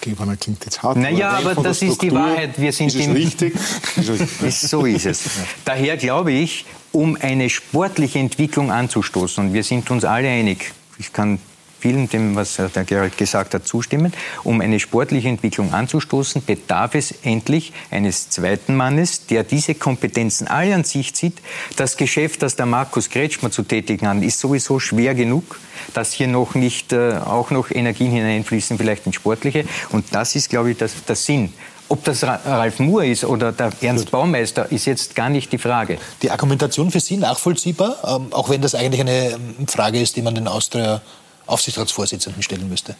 Gebener klingt jetzt hart. Naja, aber das ist die Wahrheit. Wir sind ist es richtig? so ist es. Daher glaube ich, um eine sportliche Entwicklung anzustoßen, und wir sind uns alle einig, ich kann vielen dem, was der Gerald gesagt hat, zustimmen. Um eine sportliche Entwicklung anzustoßen, bedarf es endlich eines zweiten Mannes, der diese Kompetenzen alle an sich zieht. Das Geschäft, das der Markus Kretschmer zu tätigen hat, ist sowieso schwer genug, dass hier noch nicht äh, auch noch Energien hineinfließen, vielleicht in sportliche. Und das ist, glaube ich, das, der Sinn. Ob das Ralf Moore ist oder der Ernst Baumeister, ist jetzt gar nicht die Frage. Die Argumentation für Sie nachvollziehbar, ähm, auch wenn das eigentlich eine ähm, Frage ist, die man den Austria Aufsichtsratsvorsitzenden stellen müsste.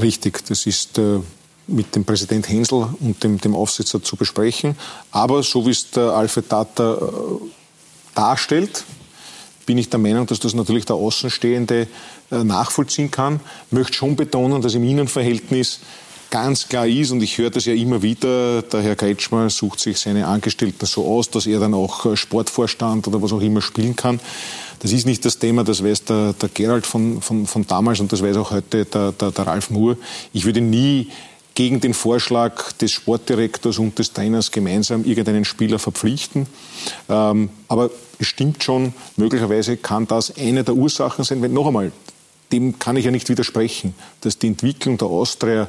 Richtig, das ist äh, mit dem Präsident Hensel und dem, dem Aufsichtsrat zu besprechen. Aber so wie es der Alfred Tata äh, darstellt, bin ich der Meinung, dass das natürlich der Außenstehende äh, nachvollziehen kann. Möchte schon betonen, dass im Innenverhältnis ganz klar ist, und ich höre das ja immer wieder, der Herr Kretschmer sucht sich seine Angestellten so aus, dass er dann auch äh, Sportvorstand oder was auch immer spielen kann. Das ist nicht das Thema, das weiß der, der Gerald von, von, von damals und das weiß auch heute der, der, der Ralf Moore. Ich würde nie gegen den Vorschlag des Sportdirektors und des Trainers gemeinsam irgendeinen Spieler verpflichten. Ähm, aber es stimmt schon, möglicherweise kann das eine der Ursachen sein, wenn noch einmal, dem kann ich ja nicht widersprechen, dass die Entwicklung der Austria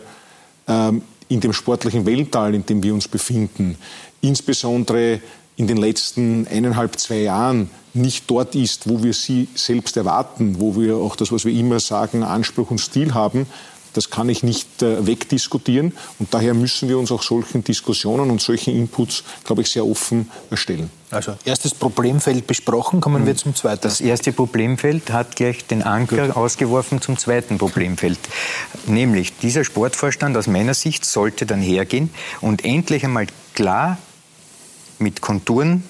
ähm, in dem sportlichen Weltall, in dem wir uns befinden, insbesondere in den letzten eineinhalb, zwei Jahren nicht dort ist, wo wir sie selbst erwarten, wo wir auch das, was wir immer sagen, Anspruch und Stil haben, Das kann ich nicht äh, wegdiskutieren. Und daher müssen wir uns auch solchen Diskussionen und solchen Inputs, glaube ich, sehr offen erstellen. Also erstes Problemfeld besprochen, kommen wir zum zweiten. Das erste Problemfeld hat gleich den Anker Gut. ausgeworfen zum zweiten Problemfeld. Nämlich dieser Sportvorstand aus meiner Sicht sollte dann hergehen und endlich einmal klar mit Konturen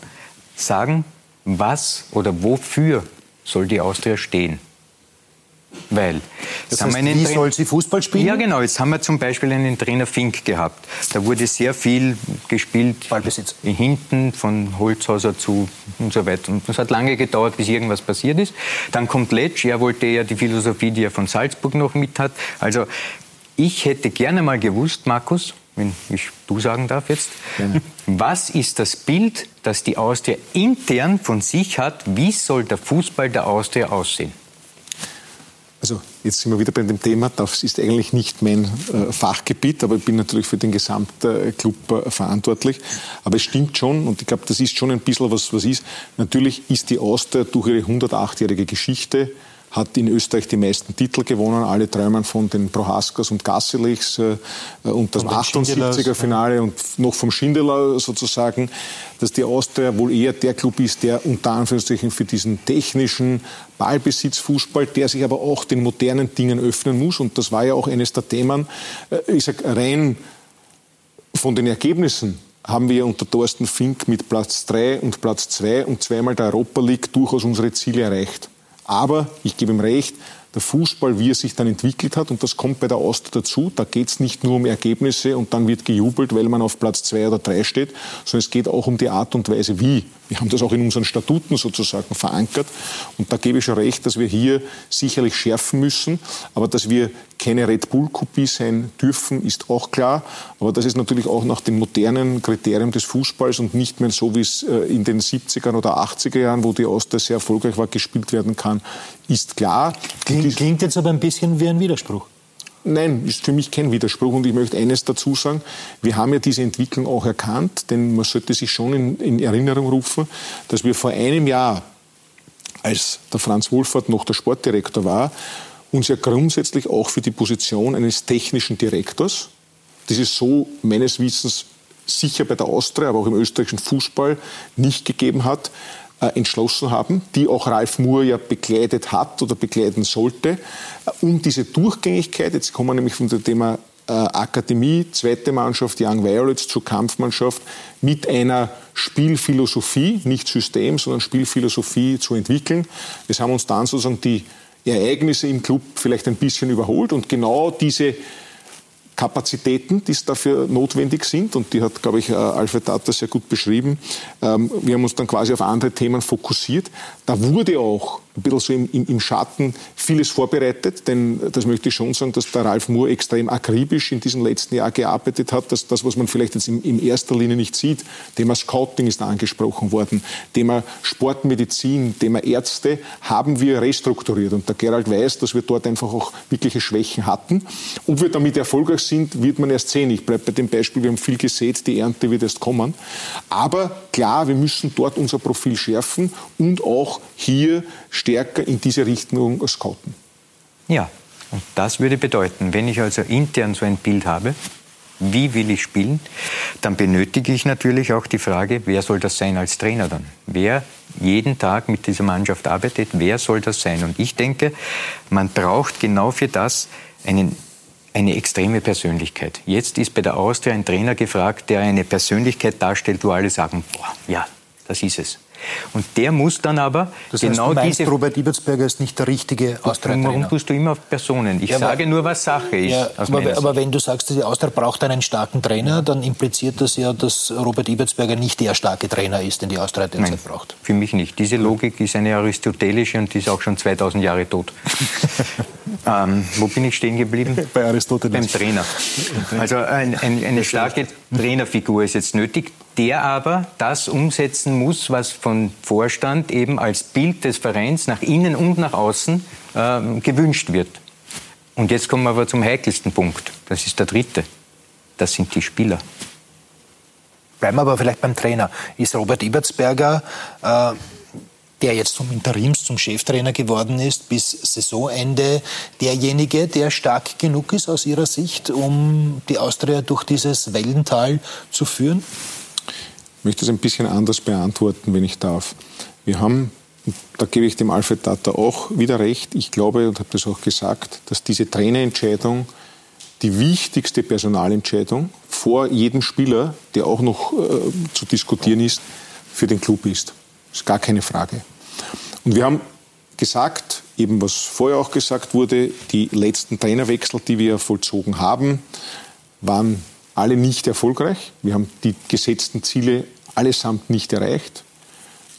sagen, was oder wofür soll die Austria stehen. Weil das heißt, wie soll sie Fußball spielen? Ja, genau. Jetzt haben wir zum Beispiel einen Trainer Fink gehabt. Da wurde sehr viel gespielt. Ballbesitz. Hinten von Holzhauser zu und so weiter. Und das hat lange gedauert, bis irgendwas passiert ist. Dann kommt Letsch. Er wollte ja die Philosophie, die er von Salzburg noch mit hat. Also ich hätte gerne mal gewusst, Markus, wenn ich du sagen darf jetzt, Gerne. was ist das Bild, das die Austria intern von sich hat? Wie soll der Fußball der Austria aussehen? Also jetzt sind wir wieder bei dem Thema, das ist eigentlich nicht mein äh, Fachgebiet, aber ich bin natürlich für den Gesamtclub äh, verantwortlich. Aber es stimmt schon, und ich glaube, das ist schon ein bisschen was, was ist. Natürlich ist die Austria durch ihre 108-jährige Geschichte hat in Österreich die meisten Titel gewonnen, alle träumen von den Prohaskas und Gasselichs äh, und das 78er Finale und noch vom Schindeler sozusagen, dass die Austria wohl eher der Club ist, der unter Anführungszeichen für diesen technischen Ballbesitzfußball, der sich aber auch den modernen Dingen öffnen muss. Und das war ja auch eines der Themen, äh, ich sag rein von den Ergebnissen haben wir unter Thorsten Fink mit Platz 3 und Platz 2 und zweimal der Europa League durchaus unsere Ziele erreicht. Aber ich gebe ihm recht, der Fußball, wie er sich dann entwickelt hat, und das kommt bei der Austria dazu, da geht es nicht nur um Ergebnisse und dann wird gejubelt, weil man auf Platz zwei oder drei steht, sondern es geht auch um die Art und Weise, wie. Wir haben das auch in unseren Statuten sozusagen verankert. Und da gebe ich schon recht, dass wir hier sicherlich schärfen müssen. Aber dass wir keine Red Bull-Kopie sein dürfen, ist auch klar. Aber das ist natürlich auch nach dem modernen Kriterium des Fußballs und nicht mehr so, wie es äh, in den 70er oder 80er Jahren, wo die Austria sehr erfolgreich war, gespielt werden kann, ist klar. Klingt, klingt jetzt aber ein bisschen wie ein Widerspruch. Nein, ist für mich kein Widerspruch. Und ich möchte eines dazu sagen. Wir haben ja diese Entwicklung auch erkannt, denn man sollte sich schon in, in Erinnerung rufen, dass wir vor einem Jahr, als der Franz Wohlfahrt noch der Sportdirektor war, uns ja grundsätzlich auch für die Position eines technischen Direktors, das ist so meines Wissens sicher bei der Austria, aber auch im österreichischen Fußball nicht gegeben hat, entschlossen haben, die auch Ralf Moore ja begleitet hat oder begleiten sollte, äh, um diese Durchgängigkeit, jetzt kommen wir nämlich von dem Thema äh, Akademie, zweite Mannschaft, Young Violets zur Kampfmannschaft mit einer Spielphilosophie, nicht System, sondern Spielphilosophie zu entwickeln. Es haben uns dann sozusagen die Ereignisse im Club vielleicht ein bisschen überholt und genau diese Kapazitäten, die dafür notwendig sind. Und die hat, glaube ich, äh, Alfred Data sehr gut beschrieben. Ähm, wir haben uns dann quasi auf andere Themen fokussiert. Da wurde auch ein bisschen so im, im, im, Schatten vieles vorbereitet, denn das möchte ich schon sagen, dass der Ralf Moore extrem akribisch in diesem letzten Jahr gearbeitet hat, dass das, was man vielleicht jetzt in, in erster Linie nicht sieht, Thema Scouting ist angesprochen worden, Thema Sportmedizin, Thema Ärzte, haben wir restrukturiert. Und der Gerald weiß, dass wir dort einfach auch wirkliche Schwächen hatten. Ob wir damit erfolgreich sind, wird man erst sehen. Ich bleibe bei dem Beispiel, wir haben viel gesät, die Ernte wird erst kommen. Aber klar, wir müssen dort unser Profil schärfen und auch hier stärker in diese Richtung scouten. Ja, und das würde bedeuten, wenn ich also intern so ein Bild habe, wie will ich spielen, dann benötige ich natürlich auch die Frage, wer soll das sein als Trainer dann? Wer jeden Tag mit dieser Mannschaft arbeitet, wer soll das sein? Und ich denke, man braucht genau für das einen eine extreme Persönlichkeit. Jetzt ist bei der Austria ein Trainer gefragt, der eine Persönlichkeit darstellt, wo alle sagen, boah, ja, das ist es. Und der muss dann aber das heißt, genau du meinst, diese. Robert Ibertsberger ist nicht der richtige austria Warum tust du immer auf Personen? Ich ja, sage aber, nur, was Sache ist. Ja, aber, aber, wenn du sagst, die Austria braucht einen starken Trainer, dann impliziert das ja, dass Robert Ibertsberger nicht der starke Trainer ist, den die Austria derzeit braucht. Für mich nicht. Diese Logik ist eine aristotelische und die ist auch schon 2000 Jahre tot. ähm, wo bin ich stehen geblieben? Bei Aristoteles. Beim Trainer. Also ein, ein, eine starke Trainerfigur ist jetzt nötig der aber das umsetzen muss, was von Vorstand eben als Bild des Vereins nach innen und nach außen äh, gewünscht wird. Und jetzt kommen wir aber zum heikelsten Punkt. Das ist der dritte. Das sind die Spieler. Bleiben wir aber vielleicht beim Trainer. Ist Robert Ebertsberger äh, der jetzt zum Interims, zum Cheftrainer geworden ist, bis Saisonende derjenige, der stark genug ist aus Ihrer Sicht, um die Austria durch dieses Wellental zu führen? Ich möchte es ein bisschen anders beantworten, wenn ich darf. Wir haben, da gebe ich dem Alfred Tata auch wieder recht, ich glaube und habe das auch gesagt, dass diese Trainerentscheidung die wichtigste Personalentscheidung vor jedem Spieler, der auch noch äh, zu diskutieren ist, für den Club ist. Ist gar keine Frage. Und wir haben gesagt, eben was vorher auch gesagt wurde, die letzten Trainerwechsel, die wir vollzogen haben, waren alle nicht erfolgreich. Wir haben die gesetzten Ziele allesamt nicht erreicht.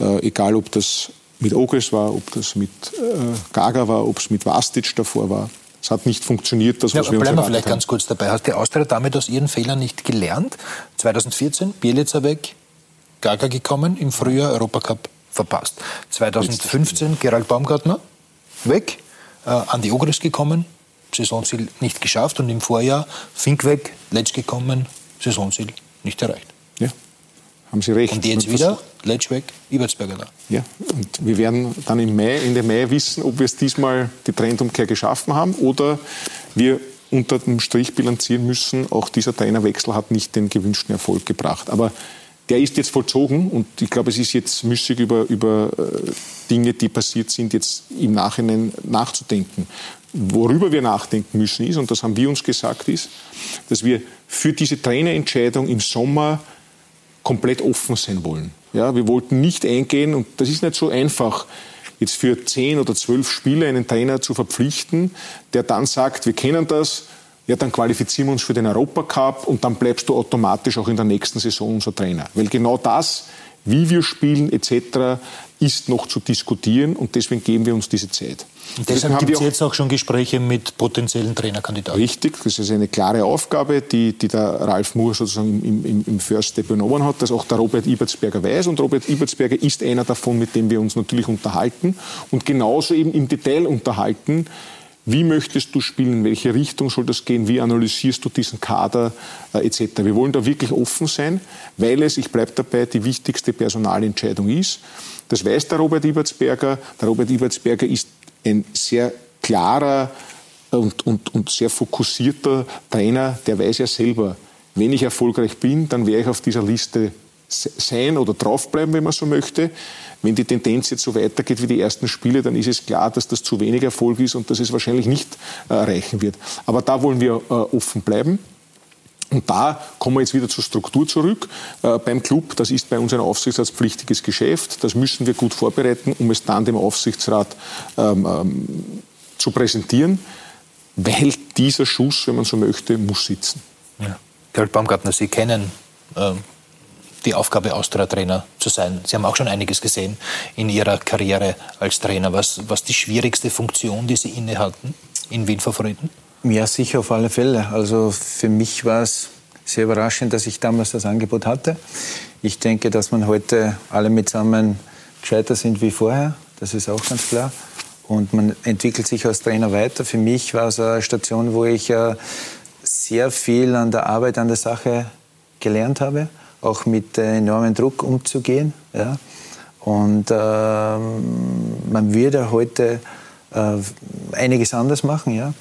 Äh, egal, ob das mit Ogres war, ob das mit äh, Gaga war, ob es mit Vastic davor war. Es hat nicht funktioniert, das, was ja, wir Bleiben wir vielleicht haben. ganz kurz dabei. Hat die Austria damit aus ihren Fehlern nicht gelernt? 2014, Bielica weg, Gaga gekommen, im Frühjahr Europacup verpasst. 2015 Gerald Baumgartner weg, äh, an die Ogres gekommen, Saisonziel nicht geschafft und im Vorjahr Fink weg, Letsch gekommen, Saisonziel nicht erreicht. Ja, haben Sie recht. Und jetzt wieder Letsch weg, Ibertsberger da. Ja, und wir werden dann im Mai, Ende Mai wissen, ob wir es diesmal die Trendumkehr geschaffen haben oder wir unter dem Strich bilanzieren müssen, auch dieser Trainerwechsel hat nicht den gewünschten Erfolg gebracht. Aber der ist jetzt vollzogen und ich glaube, es ist jetzt müßig über, über äh, Dinge, die passiert sind, jetzt im Nachhinein nachzudenken. Worüber wir nachdenken müssen ist, und das haben wir uns gesagt, ist, dass wir für diese Trainerentscheidung im Sommer komplett offen sein wollen. Ja, wir wollten nicht eingehen, und das ist nicht so einfach, jetzt für zehn oder zwölf Spiele einen Trainer zu verpflichten, der dann sagt, wir kennen das, ja, dann qualifizieren wir uns für den Europacup und dann bleibst du automatisch auch in der nächsten Saison unser Trainer. Weil genau das, wie wir spielen etc., ist noch zu diskutieren und deswegen geben wir uns diese Zeit. Und deshalb gibt es jetzt auch schon Gespräche mit potenziellen Trainerkandidaten. Richtig, das ist eine klare Aufgabe, die, die der Ralf Moore sozusagen im, im, im First Step übernommen hat, dass auch der Robert Ibertsberger weiß. Und Robert Ibertsberger ist einer davon, mit dem wir uns natürlich unterhalten und genauso eben im Detail unterhalten, wie möchtest du spielen? In welche Richtung soll das gehen? Wie analysierst du diesen Kader äh, etc.? Wir wollen da wirklich offen sein, weil es, ich bleibe dabei, die wichtigste Personalentscheidung ist. Das weiß der Robert Ibertsberger. Der Robert Ibertsberger ist ein sehr klarer und, und, und sehr fokussierter Trainer. Der weiß ja selber, wenn ich erfolgreich bin, dann werde ich auf dieser Liste sein oder draufbleiben, wenn man so möchte. Wenn die Tendenz jetzt so weitergeht wie die ersten Spiele, dann ist es klar, dass das zu wenig Erfolg ist und dass es wahrscheinlich nicht äh, erreichen wird. Aber da wollen wir äh, offen bleiben. Und da kommen wir jetzt wieder zur Struktur zurück. Äh, beim Club, das ist bei uns ein aufsichtsratspflichtiges Geschäft. Das müssen wir gut vorbereiten, um es dann dem Aufsichtsrat ähm, ähm, zu präsentieren, weil dieser Schuss, wenn man so möchte, muss sitzen. Ja. Gerald Baumgartner, Sie kennen ähm, die Aufgabe, Austria-Trainer zu sein. Sie haben auch schon einiges gesehen in Ihrer Karriere als Trainer. Was, was die schwierigste Funktion, die Sie inne hatten, in Wien Favoriten? Ja, sicher auf alle Fälle. Also für mich war es sehr überraschend, dass ich damals das Angebot hatte. Ich denke, dass man heute alle mitsammen gescheiter sind wie vorher. Das ist auch ganz klar. Und man entwickelt sich als Trainer weiter. Für mich war es eine Station, wo ich äh, sehr viel an der Arbeit, an der Sache gelernt habe auch mit äh, enormem Druck umzugehen. Ja. Und äh, man würde heute äh, einiges anders machen. Ja.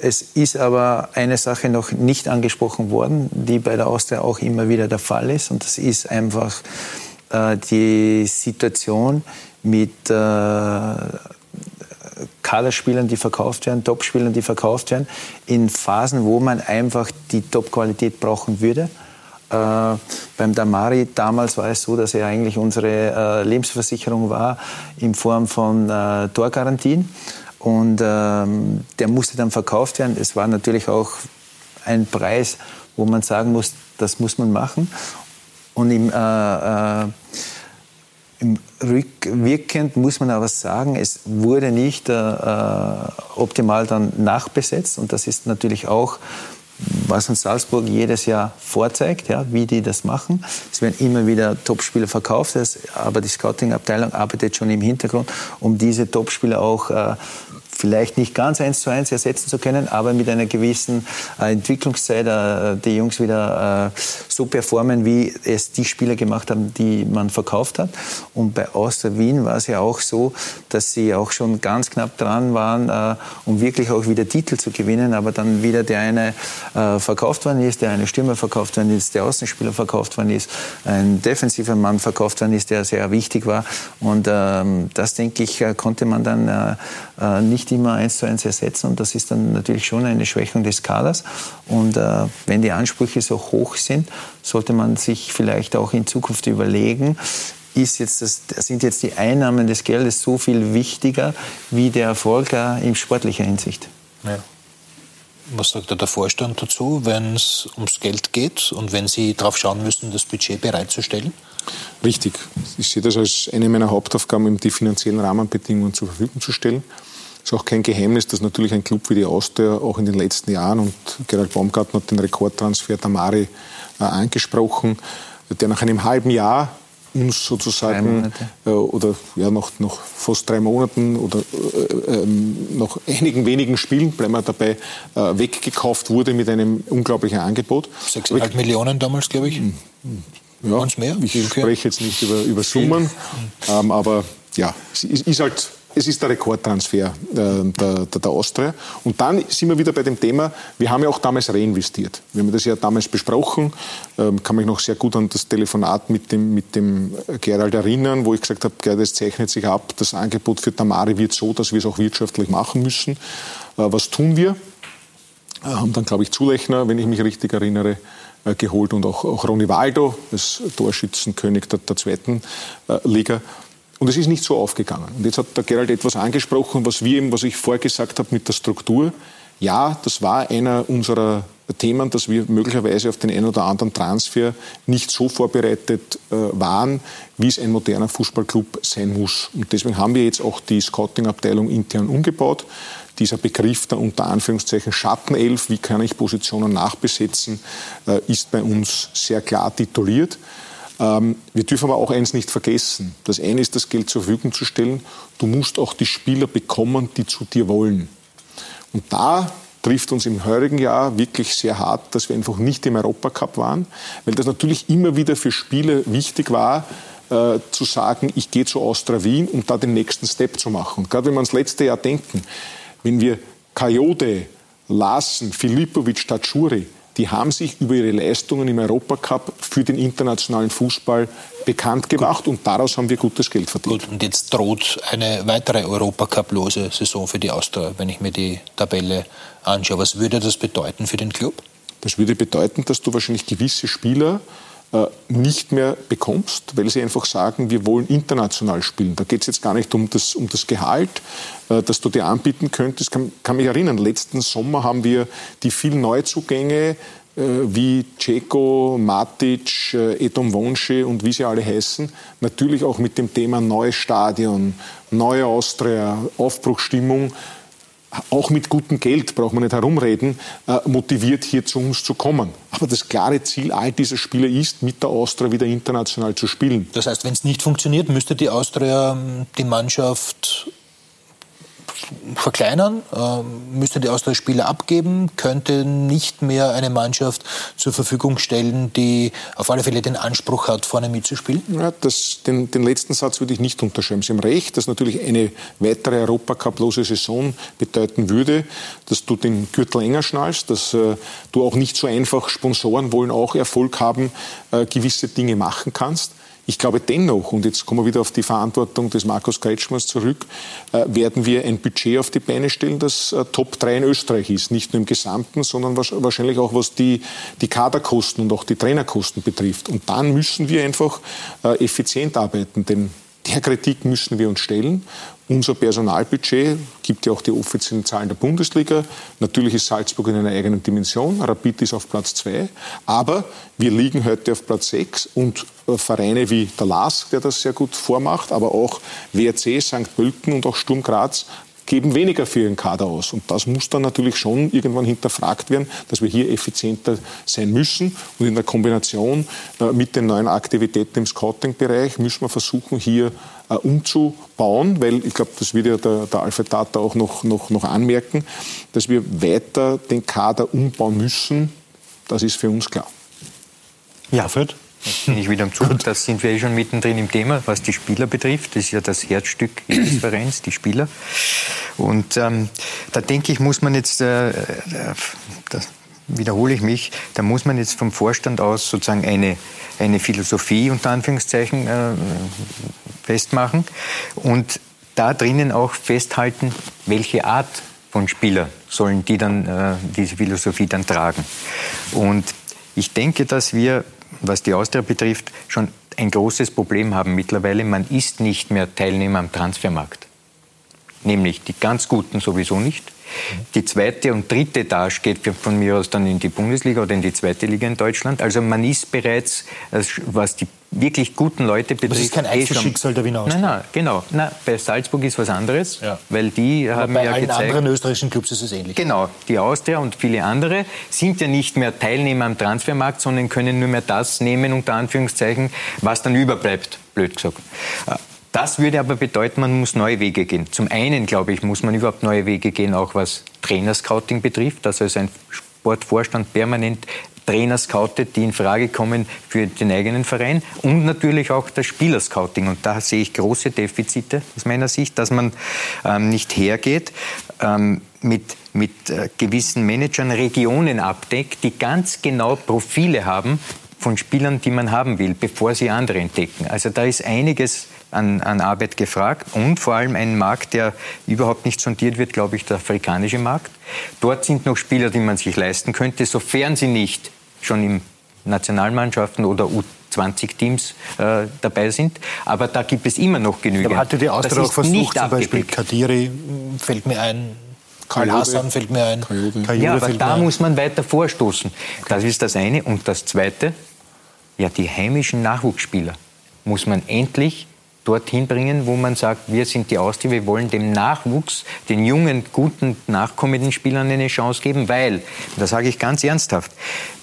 Es ist aber eine Sache noch nicht angesprochen worden, die bei der Austria auch immer wieder der Fall ist. Und das ist einfach äh, die Situation mit äh, Kaderspielern, die verkauft werden, Topspielern, die verkauft werden, in Phasen, wo man einfach die Top-Qualität brauchen würde. Äh, beim Damari damals war es so, dass er eigentlich unsere äh, Lebensversicherung war in Form von äh, Torgarantien. Und ähm, der musste dann verkauft werden. Es war natürlich auch ein Preis, wo man sagen muss, das muss man machen. Und im, äh, äh, im rückwirkend muss man aber sagen, es wurde nicht äh, optimal dann nachbesetzt. Und das ist natürlich auch was uns Salzburg jedes Jahr vorzeigt, ja, wie die das machen. Es werden immer wieder Topspieler verkauft, aber die Scouting-Abteilung arbeitet schon im Hintergrund, um diese Topspieler auch äh, vielleicht nicht ganz eins zu eins ersetzen zu können, aber mit einer gewissen äh, Entwicklungszeit äh, die Jungs wieder äh, so performen, wie es die Spieler gemacht haben, die man verkauft hat. Und bei Austria Wien war es ja auch so, dass sie auch schon ganz knapp dran waren, um wirklich auch wieder Titel zu gewinnen, aber dann wieder der eine verkauft worden ist, der eine Stürmer verkauft worden ist, der Außenspieler verkauft worden ist, ein defensiver Mann verkauft worden ist, der sehr wichtig war. Und ähm, das, denke ich, konnte man dann äh, nicht immer eins zu eins ersetzen. Und das ist dann natürlich schon eine Schwächung des Kaders. Und äh, wenn die Ansprüche so hoch sind, sollte man sich vielleicht auch in Zukunft überlegen, ist jetzt das, sind jetzt die Einnahmen des Geldes so viel wichtiger wie der Erfolg äh, in sportlicher Hinsicht. Ja. Was sagt da der Vorstand dazu, wenn es ums Geld geht und wenn Sie darauf schauen müssen, das Budget bereitzustellen? Richtig. Ich sehe das als eine meiner Hauptaufgaben, um die finanziellen Rahmenbedingungen zur Verfügung zu stellen. Es ist auch kein Geheimnis, dass natürlich ein Club wie die Austria auch in den letzten Jahren, und Gerald Baumgarten hat den Rekordtransfer Tamari äh, angesprochen, der nach einem halben Jahr uns sozusagen äh, oder ja noch, noch fast drei Monaten oder äh, äh, noch einigen wenigen Spielen, bleiben wir dabei, äh, weggekauft wurde mit einem unglaublichen Angebot. 6,5 Millionen damals, glaube ich. Hm, hm. Ja, mehr? Ich okay. spreche jetzt nicht über, über Summen, ähm, aber ja, es ist, ist halt es ist der Rekordtransfer äh, der, der, Austria. Und dann sind wir wieder bei dem Thema, wir haben ja auch damals reinvestiert. Wir haben das ja damals besprochen, ähm, kann mich noch sehr gut an das Telefonat mit dem, mit dem Gerald erinnern, wo ich gesagt habe, Gerald, es zeichnet sich ab, das Angebot für Tamari wird so, dass wir es auch wirtschaftlich machen müssen. Äh, was tun wir? Äh, haben dann, glaube ich, Zulechner, wenn ich mich richtig erinnere, äh, geholt und auch, auch Ronny Waldo, das Torschützenkönig der, der zweiten äh, Liga. Und es ist nicht so aufgegangen. Und jetzt hat der Gerald etwas angesprochen, was wir eben, was ich vorher gesagt habe mit der Struktur. Ja, das war einer unserer Themen, dass wir möglicherweise auf den einen oder anderen Transfer nicht so vorbereitet äh, waren, wie es ein moderner Fußballclub sein muss. Und deswegen haben wir jetzt auch die Scouting-Abteilung intern umgebaut. Dieser Begriff der unter Anführungszeichen Schattenelf, wie kann ich Positionen nachbesetzen, äh, ist bei uns sehr klar tituliert. Ähm, wir dürfen aber auch eins nicht vergessen. Das eine ist, das Geld zur Verfügung zu stellen. Du musst auch die Spieler bekommen, die zu dir wollen. Und da trifft uns im heurigen Jahr wirklich sehr hart, dass wir einfach nicht im Europacup waren, weil das natürlich immer wieder für Spieler wichtig war, äh, zu sagen, ich gehe zu Austria Wien, um da den nächsten Step zu machen. Und gerade wenn wir ans letzte Jahr denken, wenn wir Kajode, Larsen, Filipovic, Tatschuri, die haben sich über ihre Leistungen im Europacup für den internationalen Fußball bekannt gemacht Gut. und daraus haben wir gutes Geld verdient. Gut, und jetzt droht eine weitere Europacup-lose Saison für die Austria, wenn ich mir die Tabelle anschaue. Was würde das bedeuten für den Club? Das würde bedeuten, dass du wahrscheinlich gewisse Spieler nicht mehr bekommst, weil sie einfach sagen, wir wollen international spielen. Da geht es jetzt gar nicht um das, um das Gehalt, äh, das du dir anbieten könntest. Kann, kann mich erinnern, letzten Sommer haben wir die vielen Neuzugänge äh, wie Ceko, Matic, Edom Wonsche und wie sie alle heißen, natürlich auch mit dem Thema neues Stadion, neue Austria, Aufbruchstimmung auch mit gutem Geld, braucht man nicht herumreden, äh, motiviert hier zu uns zu kommen. Aber das klare Ziel all dieser Spieler ist, mit der Austria wieder international zu spielen. Das heißt, wenn es nicht funktioniert, müsste die Austria ähm, die Mannschaft verkleinern, äh, müsste die Austauschspieler abgeben, könnte nicht mehr eine Mannschaft zur Verfügung stellen, die auf alle Fälle den Anspruch hat, vorne mitzuspielen? Ja, das, den, den letzten Satz würde ich nicht unterschreiben. Sie haben recht, dass natürlich eine weitere Europacup-lose Saison bedeuten würde, dass du den Gürtel enger schnallst, dass äh, du auch nicht so einfach, Sponsoren wollen auch Erfolg haben, äh, gewisse Dinge machen kannst. Ich glaube dennoch, und jetzt kommen wir wieder auf die Verantwortung des Markus Kretschmers zurück, äh, werden wir ein Budget auf die Beine stellen, das äh, Top 3 in Österreich ist. Nicht nur im Gesamten, sondern wahrscheinlich auch was die, die Kaderkosten und auch die Trainerkosten betrifft. Und dann müssen wir einfach äh, effizient arbeiten, denn der Kritik müssen wir uns stellen. Unser Personalbudget gibt ja auch die offiziellen Zahlen der Bundesliga. Natürlich ist Salzburg in einer eigenen Dimension. Rapid ist auf Platz zwei. Aber wir liegen heute auf Platz sechs und äh, Vereine wie der LASK, der das sehr gut vormacht, aber auch WRC, St. Pölten und auch Sturm Graz geben weniger für ihren Kader aus. Und das muss dann natürlich schon irgendwann hinterfragt werden, dass wir hier effizienter sein müssen. Und in der Kombination äh, mit den neuen Aktivitäten im Scouting-Bereich müssen wir versuchen, hier äh, umzubauen, weil ich glaube, das wird ja der, der Alfred Data auch noch, noch, noch anmerken, dass wir weiter den Kader umbauen müssen. Das ist für uns klar. Ja, Alfred? bin ich wieder am Zug. Da sind wir eh schon mittendrin im Thema, was die Spieler betrifft. Das ist ja das Herzstück des Vereins, die Spieler. Und ähm, da denke ich, muss man jetzt, äh, äh, das wiederhole ich mich, da muss man jetzt vom Vorstand aus sozusagen eine, eine Philosophie unter Anführungszeichen äh, festmachen und da drinnen auch festhalten, welche Art von Spieler sollen die dann äh, diese Philosophie dann tragen. Und ich denke, dass wir was die Austria betrifft, schon ein großes Problem haben mittlerweile. Man ist nicht mehr Teilnehmer am Transfermarkt. Nämlich die ganz Guten sowieso nicht. Die zweite und dritte Etage geht von mir aus dann in die Bundesliga oder in die zweite Liga in Deutschland. Also man ist bereits, was die wirklich guten Leute betrifft. Das ist kein eh Einzelschicksal der Wiener Austria. Nein, nein, genau. Nein, bei Salzburg ist was anderes, ja. weil die Aber haben bei ja allen gezeigt... anderen österreichischen Clubs ist es ähnlich. Genau. Die Austria und viele andere sind ja nicht mehr Teilnehmer am Transfermarkt, sondern können nur mehr das nehmen, unter Anführungszeichen, was dann überbleibt, blöd gesagt. Das würde aber bedeuten, man muss neue Wege gehen. Zum einen, glaube ich, muss man überhaupt neue Wege gehen, auch was Trainerscouting betrifft. Also als ein Sportvorstand permanent Trainer scoutet, die in Frage kommen für den eigenen Verein und natürlich auch das Spielerscouting. Und da sehe ich große Defizite aus meiner Sicht, dass man ähm, nicht hergeht ähm, mit, mit äh, gewissen Managern Regionen abdeckt, die ganz genau Profile haben von Spielern, die man haben will, bevor sie andere entdecken. Also da ist einiges an, an Arbeit gefragt und vor allem ein Markt, der überhaupt nicht sondiert wird, glaube ich, der afrikanische Markt. Dort sind noch Spieler, die man sich leisten könnte, sofern sie nicht schon in Nationalmannschaften oder U20-Teams äh, dabei sind. Aber da gibt es immer noch genügend. Aber hatte die Austria auch versucht, zum Beispiel Kadiri fällt mir ein, Karl Hassan fällt mir ein. Kajode ja, aber da muss man weiter vorstoßen. Okay. Das ist das eine. Und das zweite, ja, die heimischen Nachwuchsspieler muss man endlich dorthin bringen, wo man sagt, wir sind die Austria, wir wollen dem Nachwuchs, den jungen, guten, nachkommenden Spielern eine Chance geben, weil, das sage ich ganz ernsthaft,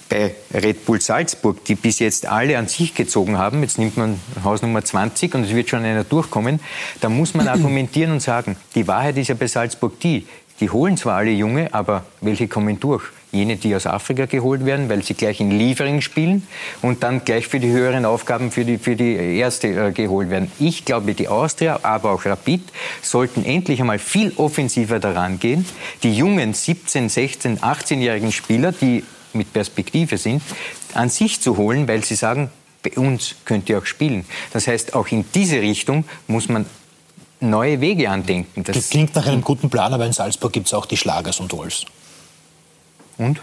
bei Red Bull Salzburg, die bis jetzt alle an sich gezogen haben, jetzt nimmt man Haus Nummer 20 und es wird schon einer durchkommen, da muss man argumentieren und sagen, die Wahrheit ist ja bei Salzburg die, die holen zwar alle Junge, aber welche kommen durch? Jene, die aus Afrika geholt werden, weil sie gleich in Liefering spielen und dann gleich für die höheren Aufgaben für die, für die erste äh, geholt werden. Ich glaube, die Austria, aber auch Rapid sollten endlich einmal viel offensiver daran gehen, die jungen 17, 16, 18-jährigen Spieler, die mit Perspektive sind, an sich zu holen, weil sie sagen, bei uns könnt ihr auch spielen. Das heißt, auch in diese Richtung muss man neue Wege andenken. Das, das klingt nach einem guten Plan, aber in Salzburg gibt es auch die Schlagers und Wolfs. Und?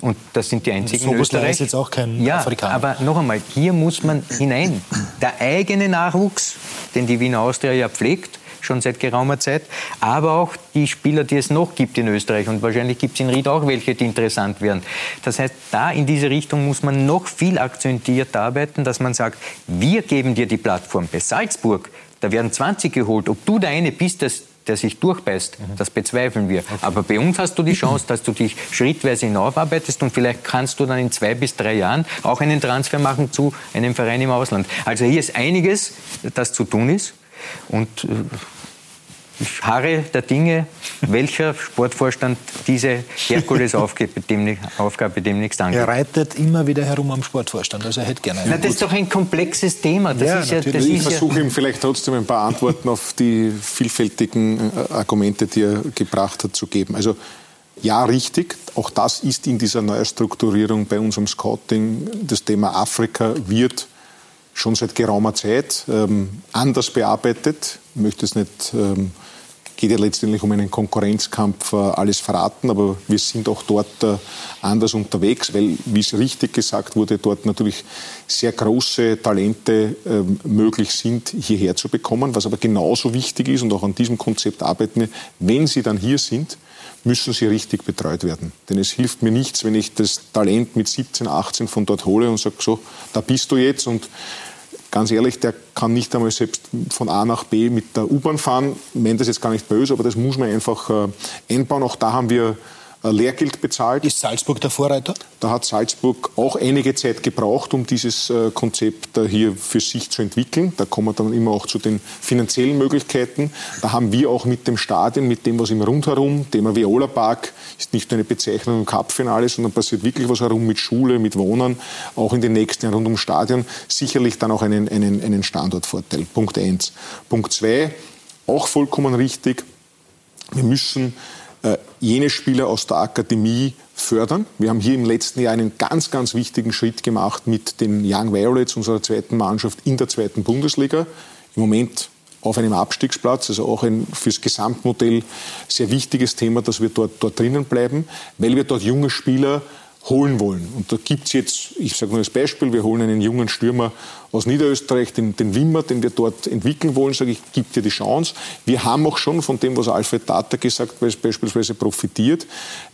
Und das sind die einzigen so in Österreich. ist jetzt auch kein ja, Afrikaner. aber noch einmal, hier muss man hinein. Der eigene Nachwuchs, den die Wiener Austria ja pflegt, schon seit geraumer Zeit, aber auch die Spieler, die es noch gibt in Österreich. Und wahrscheinlich gibt es in Ried auch welche, die interessant wären. Das heißt, da in diese Richtung muss man noch viel akzentiert arbeiten, dass man sagt, wir geben dir die Plattform. Bei Salzburg, da werden 20 geholt. Ob du der eine bist, das der sich durchbeißt. Mhm. Das bezweifeln wir. Okay. Aber bei uns hast du die Chance, dass du dich schrittweise hinaufarbeitest und vielleicht kannst du dann in zwei bis drei Jahren auch einen Transfer machen zu einem Verein im Ausland. Also hier ist einiges, das zu tun ist. Und äh, ich harre der Dinge, welcher Sportvorstand diese Herkulesaufgabe demnächst angeht. Er reitet immer wieder herum am Sportvorstand, also er hätte gerne Na, Das ist doch ein komplexes Thema. Das ja, ist ja, das ich versuche ihm vielleicht trotzdem ein paar Antworten auf die vielfältigen äh, Argumente, die er gebracht hat, zu geben. Also ja, richtig. Auch das ist in dieser Neustrukturierung bei unserem Scouting. Das Thema Afrika wird schon seit geraumer Zeit ähm, anders bearbeitet. Ich möchte es nicht ähm, geht ja letztendlich um einen Konkurrenzkampf, äh, alles verraten, aber wir sind auch dort äh, anders unterwegs, weil, wie es richtig gesagt wurde, dort natürlich sehr große Talente ähm, möglich sind, hierher zu bekommen. Was aber genauso wichtig ist, und auch an diesem Konzept arbeiten wir, wenn sie dann hier sind, müssen sie richtig betreut werden. Denn es hilft mir nichts, wenn ich das Talent mit 17, 18 von dort hole und sage, so, da bist du jetzt und ganz ehrlich, der kann nicht einmal selbst von A nach B mit der U-Bahn fahren. Ich meine das jetzt gar nicht böse, aber das muss man einfach äh, einbauen. Auch da haben wir Lehrgeld bezahlt. Ist Salzburg der Vorreiter? Da hat Salzburg auch einige Zeit gebraucht, um dieses äh, Konzept hier für sich zu entwickeln. Da kommen wir dann immer auch zu den finanziellen Möglichkeiten. Da haben wir auch mit dem Stadion, mit dem, was im Rundherum, Thema Viola Park, ist nicht nur eine Bezeichnung im Cup-Finale, sondern passiert wirklich was herum mit Schule, mit Wohnen, auch in den nächsten Jahren rund ums Stadion, sicherlich dann auch einen, einen, einen Standortvorteil. Punkt eins. Punkt zwei, auch vollkommen richtig, wir müssen äh, jene Spieler aus der Akademie fördern. Wir haben hier im letzten Jahr einen ganz, ganz wichtigen Schritt gemacht mit den Young Violets, unserer zweiten Mannschaft in der zweiten Bundesliga. Im Moment auf einem Abstiegsplatz, also auch ein fürs Gesamtmodell sehr wichtiges Thema, dass wir dort, dort drinnen bleiben, weil wir dort junge Spieler holen wollen. Und da gibt es jetzt, ich sage nur als Beispiel, wir holen einen jungen Stürmer aus Niederösterreich, den, den Wimmer, den wir dort entwickeln wollen, sage ich, gibt dir die Chance. Wir haben auch schon von dem, was Alfred Tata gesagt hat, beispielsweise profitiert.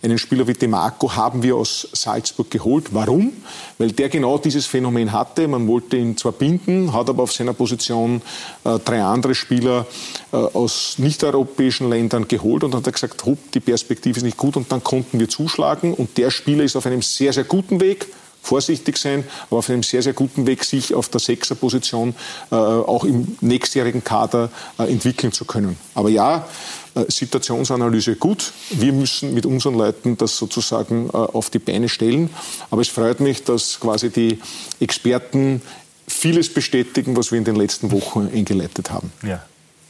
Einen Spieler wie Demarco haben wir aus Salzburg geholt. Warum? Weil der genau dieses Phänomen hatte. Man wollte ihn zwar binden, hat aber auf seiner Position äh, drei andere Spieler äh, aus nicht-europäischen Ländern geholt und hat gesagt, hopp, die Perspektive ist nicht gut und dann konnten wir zuschlagen und der Spieler ist auf einem sehr, sehr guten Weg vorsichtig sein, aber auf einem sehr, sehr guten Weg, sich auf der Sechserposition äh, auch im nächstjährigen Kader äh, entwickeln zu können. Aber ja, äh, Situationsanalyse gut. Wir müssen mit unseren Leuten das sozusagen äh, auf die Beine stellen. Aber es freut mich, dass quasi die Experten vieles bestätigen, was wir in den letzten Wochen eingeleitet haben. Ja.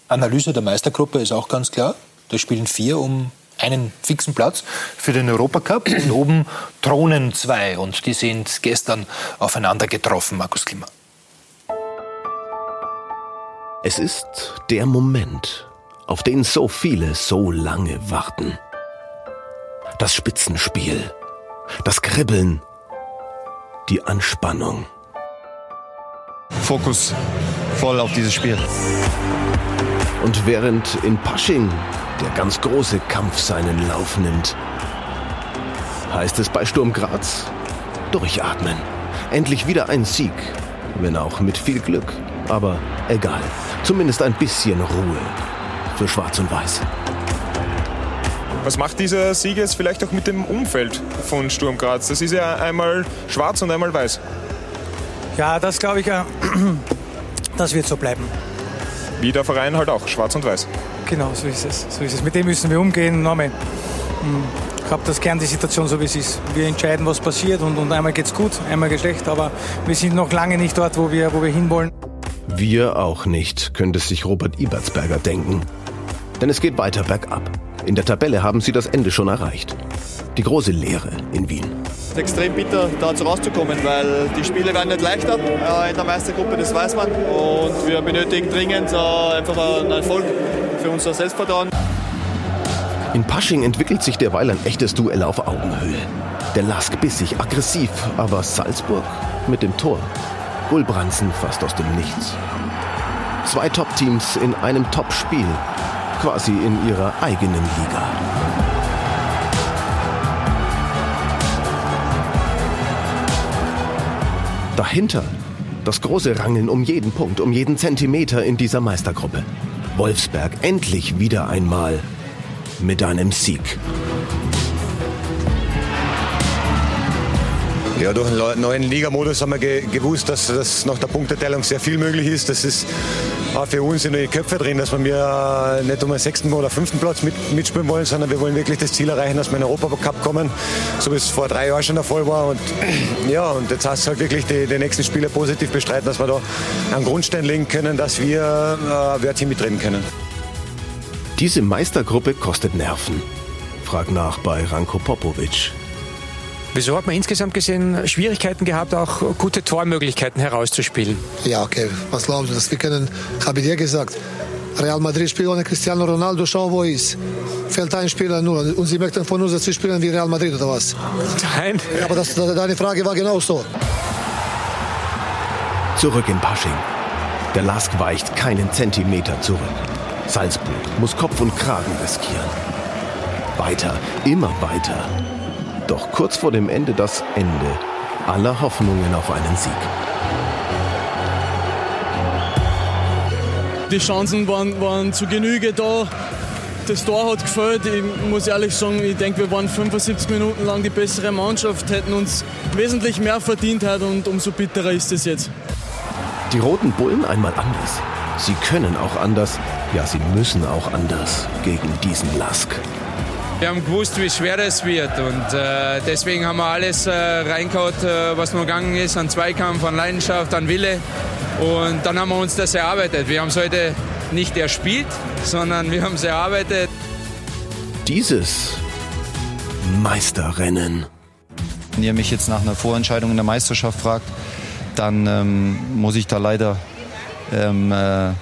Analyse der Meistergruppe ist auch ganz klar. Da spielen vier um einen fixen Platz für den Europacup und oben thronen zwei und die sind gestern aufeinander getroffen, Markus Klima. Es ist der Moment, auf den so viele so lange warten. Das Spitzenspiel, das Kribbeln, die Anspannung. Fokus voll auf dieses Spiel. Und während in Pasching der ganz große Kampf seinen Lauf nimmt. Heißt es bei Sturm Graz? Durchatmen. Endlich wieder ein Sieg. Wenn auch mit viel Glück. Aber egal. Zumindest ein bisschen Ruhe. Für Schwarz und Weiß. Was macht dieser Sieg jetzt vielleicht auch mit dem Umfeld von Sturm Graz? Das ist ja einmal schwarz und einmal weiß. Ja, das glaube ich, das wird so bleiben. Wie der Verein halt auch, schwarz und weiß. Genau, so ist es. So ist es. Mit dem müssen wir umgehen. Nochmal. Hm, ich habe das gern die Situation so wie es ist. Wir entscheiden, was passiert und, und einmal es gut, einmal geht schlecht, aber wir sind noch lange nicht dort, wo wir, wo wir hinwollen. Wir auch nicht, könnte sich Robert Ibertsberger denken. Denn es geht weiter bergab. In der Tabelle haben sie das Ende schon erreicht. Die große Leere in Wien. Es ist extrem bitter, da rauszukommen, weil die Spiele werden nicht leichter äh, in der Meistergruppe, das weiß man. Und wir benötigen dringend äh, einfach einen Erfolg für unser Selbstvertrauen. In Pasching entwickelt sich derweil ein echtes Duell auf Augenhöhe. Der Lask bissig, aggressiv, aber Salzburg mit dem Tor. Gulbransen fast aus dem Nichts. Zwei Top-Teams in einem Top-Spiel, quasi in ihrer eigenen Liga. Dahinter das große Rangeln um jeden Punkt, um jeden Zentimeter in dieser Meistergruppe. Wolfsberg endlich wieder einmal mit einem Sieg. Ja, durch den neuen Ligamodus haben wir ge gewusst, dass, dass nach der Punkteteilung sehr viel möglich ist. Das ist auch für uns in die Köpfe drin, dass wir nicht um den sechsten oder fünften Platz mit, mitspielen wollen, sondern wir wollen wirklich das Ziel erreichen, dass wir in den Europacup kommen, so wie es vor drei Jahren schon der Fall war. Und ja, und jetzt heißt es halt wirklich, die, die nächsten Spiele positiv bestreiten, dass wir da einen Grundstein legen können, dass wir äh, Wörtchen mitreden können. Diese Meistergruppe kostet Nerven. Frag nach bei Ranko Popovic. Wieso hat man insgesamt gesehen Schwierigkeiten gehabt, auch gute Tormöglichkeiten herauszuspielen? Ja, okay. Was glauben Sie? Wir können, habe ich dir gesagt, Real Madrid spielt ohne Cristiano Ronaldo, schau, wo er ist. Fällt ein Spieler nur. Und Sie möchten von uns, dass wir spielen wie Real Madrid oder was? Nein. Aber das, deine Frage war genau so. Zurück in Pasching. Der Lask weicht keinen Zentimeter zurück. Salzburg muss Kopf und Kragen riskieren. Weiter, immer weiter. Doch kurz vor dem Ende das Ende aller Hoffnungen auf einen Sieg. die Chancen waren, waren zu Genüge da. Das Tor hat gefällt. Ich muss ehrlich sagen, ich denke, wir waren 75 Minuten lang die bessere Mannschaft, hätten uns wesentlich mehr verdient heute und umso bitterer ist es jetzt. Die Roten Bullen einmal anders. Sie können auch anders. Ja, sie müssen auch anders gegen diesen Lask. Wir haben gewusst, wie schwer es wird und äh, deswegen haben wir alles äh, reingehauen, äh, was nur gegangen ist, an Zweikampf, an Leidenschaft, an Wille und dann haben wir uns das erarbeitet. Wir haben es heute nicht erspielt, sondern wir haben es erarbeitet. Dieses Meisterrennen. Wenn ihr mich jetzt nach einer Vorentscheidung in der Meisterschaft fragt, dann ähm, muss ich da leider ähm, äh,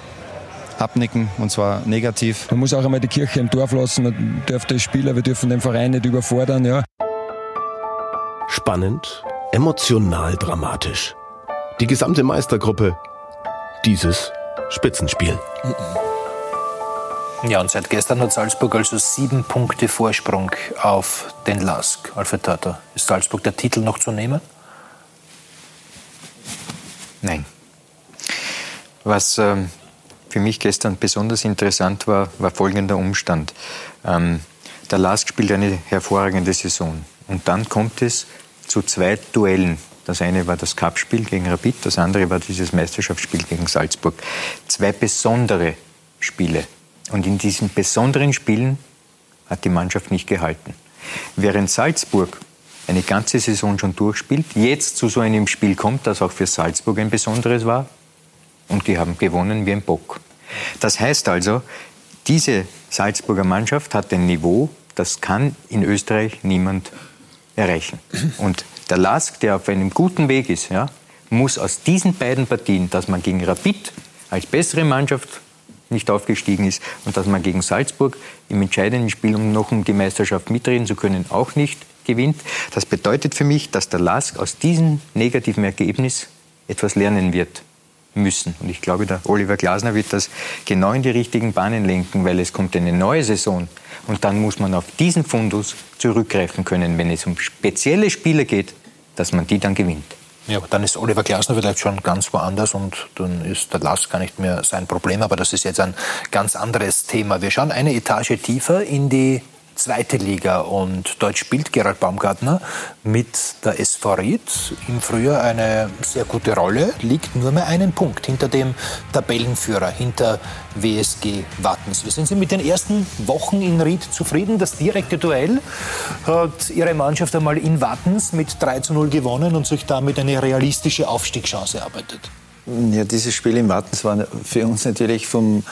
abnicken und zwar negativ. Man muss auch einmal die Kirche im Dorf lassen. Man darf die Spieler, wir dürfen den Verein nicht überfordern. Ja. Spannend, emotional dramatisch. Die gesamte Meistergruppe. Dieses Spitzenspiel. Ja, und seit gestern hat Salzburg also sieben Punkte Vorsprung auf den Lask. Alfred Tata, ist Salzburg der Titel noch zu nehmen? Nein. Was ähm, für mich gestern besonders interessant war, war folgender Umstand. Ähm, der Lask spielt eine hervorragende Saison. Und dann kommt es zu zwei Duellen. Das eine war das Cupspiel gegen Rapid, das andere war dieses Meisterschaftsspiel gegen Salzburg. Zwei besondere Spiele. Und in diesen besonderen Spielen hat die Mannschaft nicht gehalten. Während Salzburg eine ganze Saison schon durchspielt, jetzt zu so einem Spiel kommt, das auch für Salzburg ein besonderes war, und die haben gewonnen wie ein Bock. Das heißt also, diese Salzburger Mannschaft hat ein Niveau, das kann in Österreich niemand erreichen. Und der Lask, der auf einem guten Weg ist, ja, muss aus diesen beiden Partien, dass man gegen Rapid als bessere Mannschaft nicht aufgestiegen ist und dass man gegen Salzburg im entscheidenden Spiel, um noch um die Meisterschaft mitreden zu können, auch nicht gewinnt. Das bedeutet für mich, dass der Lask aus diesem negativen Ergebnis etwas lernen wird müssen. Und ich glaube, der Oliver Glasner wird das genau in die richtigen Bahnen lenken, weil es kommt eine neue Saison. Und dann muss man auf diesen Fundus zurückgreifen können, wenn es um spezielle Spiele geht, dass man die dann gewinnt. Ja, aber dann ist Oliver Glasner vielleicht schon ganz woanders und dann ist der Last gar nicht mehr sein Problem. Aber das ist jetzt ein ganz anderes Thema. Wir schauen eine Etage tiefer in die zweite Liga und dort spielt Gerald Baumgartner mit der SV Ried im Frühjahr eine sehr gute Rolle, liegt nur mehr einen Punkt hinter dem Tabellenführer, hinter WSG Wattens. Wie sind Sie mit den ersten Wochen in Ried zufrieden? Das direkte Duell hat Ihre Mannschaft einmal in Wattens mit 3 zu 0 gewonnen und sich damit eine realistische Aufstiegschance erarbeitet. Ja, dieses Spiel in Wattens war für uns natürlich vom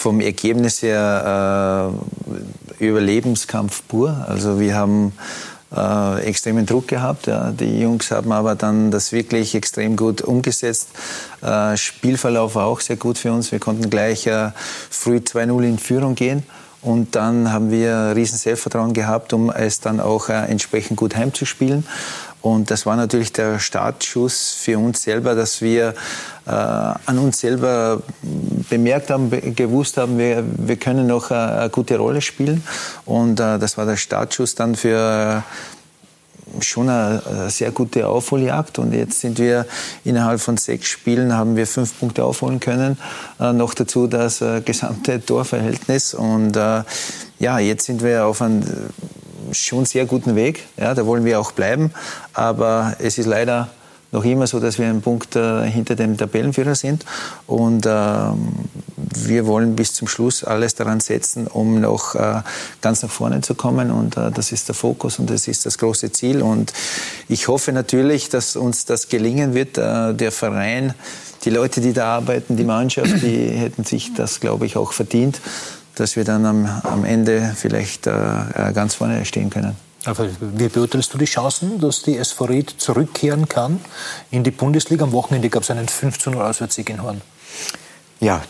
vom Ergebnis her äh, Überlebenskampf pur. Also wir haben äh, extremen Druck gehabt. Ja. Die Jungs haben aber dann das wirklich extrem gut umgesetzt. Äh, Spielverlauf war auch sehr gut für uns. Wir konnten gleich äh, früh 2-0 in Führung gehen. Und dann haben wir riesen Selbstvertrauen gehabt, um es dann auch äh, entsprechend gut heimzuspielen. Und das war natürlich der Startschuss für uns selber, dass wir äh, an uns selber bemerkt haben, gewusst haben, wir, wir können noch eine, eine gute Rolle spielen. Und äh, das war der Startschuss dann für schon eine, sehr gute Aufholjagd und jetzt sind wir innerhalb von sechs Spielen haben wir fünf Punkte aufholen können. Äh, noch dazu das äh, gesamte Torverhältnis und äh, ja, jetzt sind wir auf einem schon sehr guten Weg. Ja, da wollen wir auch bleiben. Aber es ist leider noch immer so, dass wir einen Punkt äh, hinter dem Tabellenführer sind. Und äh, wir wollen bis zum Schluss alles daran setzen, um noch äh, ganz nach vorne zu kommen. Und äh, das ist der Fokus und das ist das große Ziel. Und ich hoffe natürlich, dass uns das gelingen wird. Äh, der Verein, die Leute, die da arbeiten, die Mannschaft, die hätten sich das, glaube ich, auch verdient dass wir dann am, am Ende vielleicht äh, äh ganz vorne stehen können. Aber wie beurteilst du die Chancen, dass die SV Ried zurückkehren kann in die Bundesliga? Am Wochenende gab es einen 15 0 Auswärtssieg in Horn. Ja,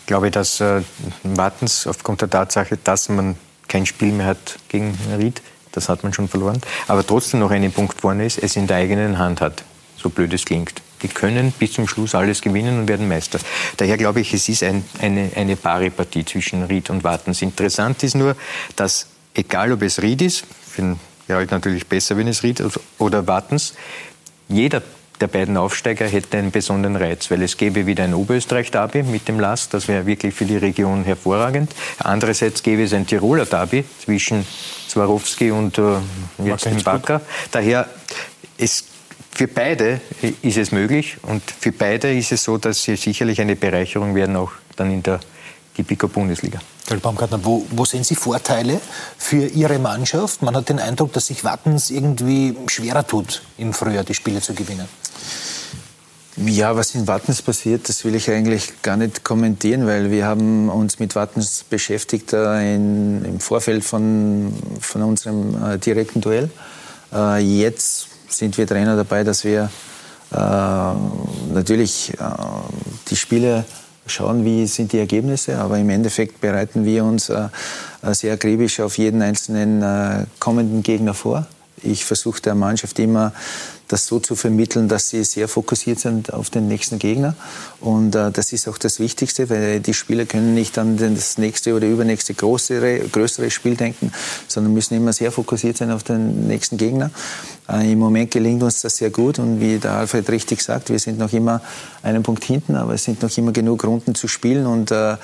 ich glaube, dass äh, Wartens aufgrund der Tatsache, dass man kein Spiel mehr hat gegen Ried, das hat man schon verloren, aber trotzdem noch einen Punkt vorne ist, es in der eigenen Hand hat, so blöd es klingt. Die können bis zum Schluss alles gewinnen und werden Meister. Daher glaube ich, es ist ein, eine, eine Parepartie zwischen Ried und Wartens. Interessant ist nur, dass egal ob es Ried ist, ja halt natürlich besser, wenn es Ried oder Wartens, jeder der beiden Aufsteiger hätte einen besonderen Reiz, weil es gäbe wieder ein Oberösterreich-Derby mit dem Last, das wäre wirklich für die Region hervorragend. Andererseits gäbe es ein Tiroler Derby zwischen Swarovski und äh, jetzt dem Backer. Daher, es für beide ist es möglich und für beide ist es so, dass sie sicherlich eine Bereicherung werden, auch dann in der Tipico Bundesliga. Herr Baumgartner, wo, wo, sehen Sie Vorteile für Ihre Mannschaft? Man hat den Eindruck, dass sich Wattens irgendwie schwerer tut, im Frühjahr die Spiele zu gewinnen. Ja, was in Wattens passiert, das will ich eigentlich gar nicht kommentieren, weil wir haben uns mit Wattens beschäftigt äh, in, im Vorfeld von, von unserem äh, direkten Duell. Äh, jetzt sind wir Trainer dabei, dass wir äh, natürlich äh, die Spiele schauen, wie sind die Ergebnisse, aber im Endeffekt bereiten wir uns äh, sehr akribisch auf jeden einzelnen äh, kommenden Gegner vor. Ich versuche der Mannschaft immer das so zu vermitteln, dass sie sehr fokussiert sind auf den nächsten Gegner. Und äh, das ist auch das Wichtigste, weil die Spieler können nicht an das nächste oder übernächste größere, größere Spiel denken, sondern müssen immer sehr fokussiert sein auf den nächsten Gegner. Äh, Im Moment gelingt uns das sehr gut und wie der Alfred richtig sagt, wir sind noch immer einen Punkt hinten, aber es sind noch immer genug Runden zu spielen und äh,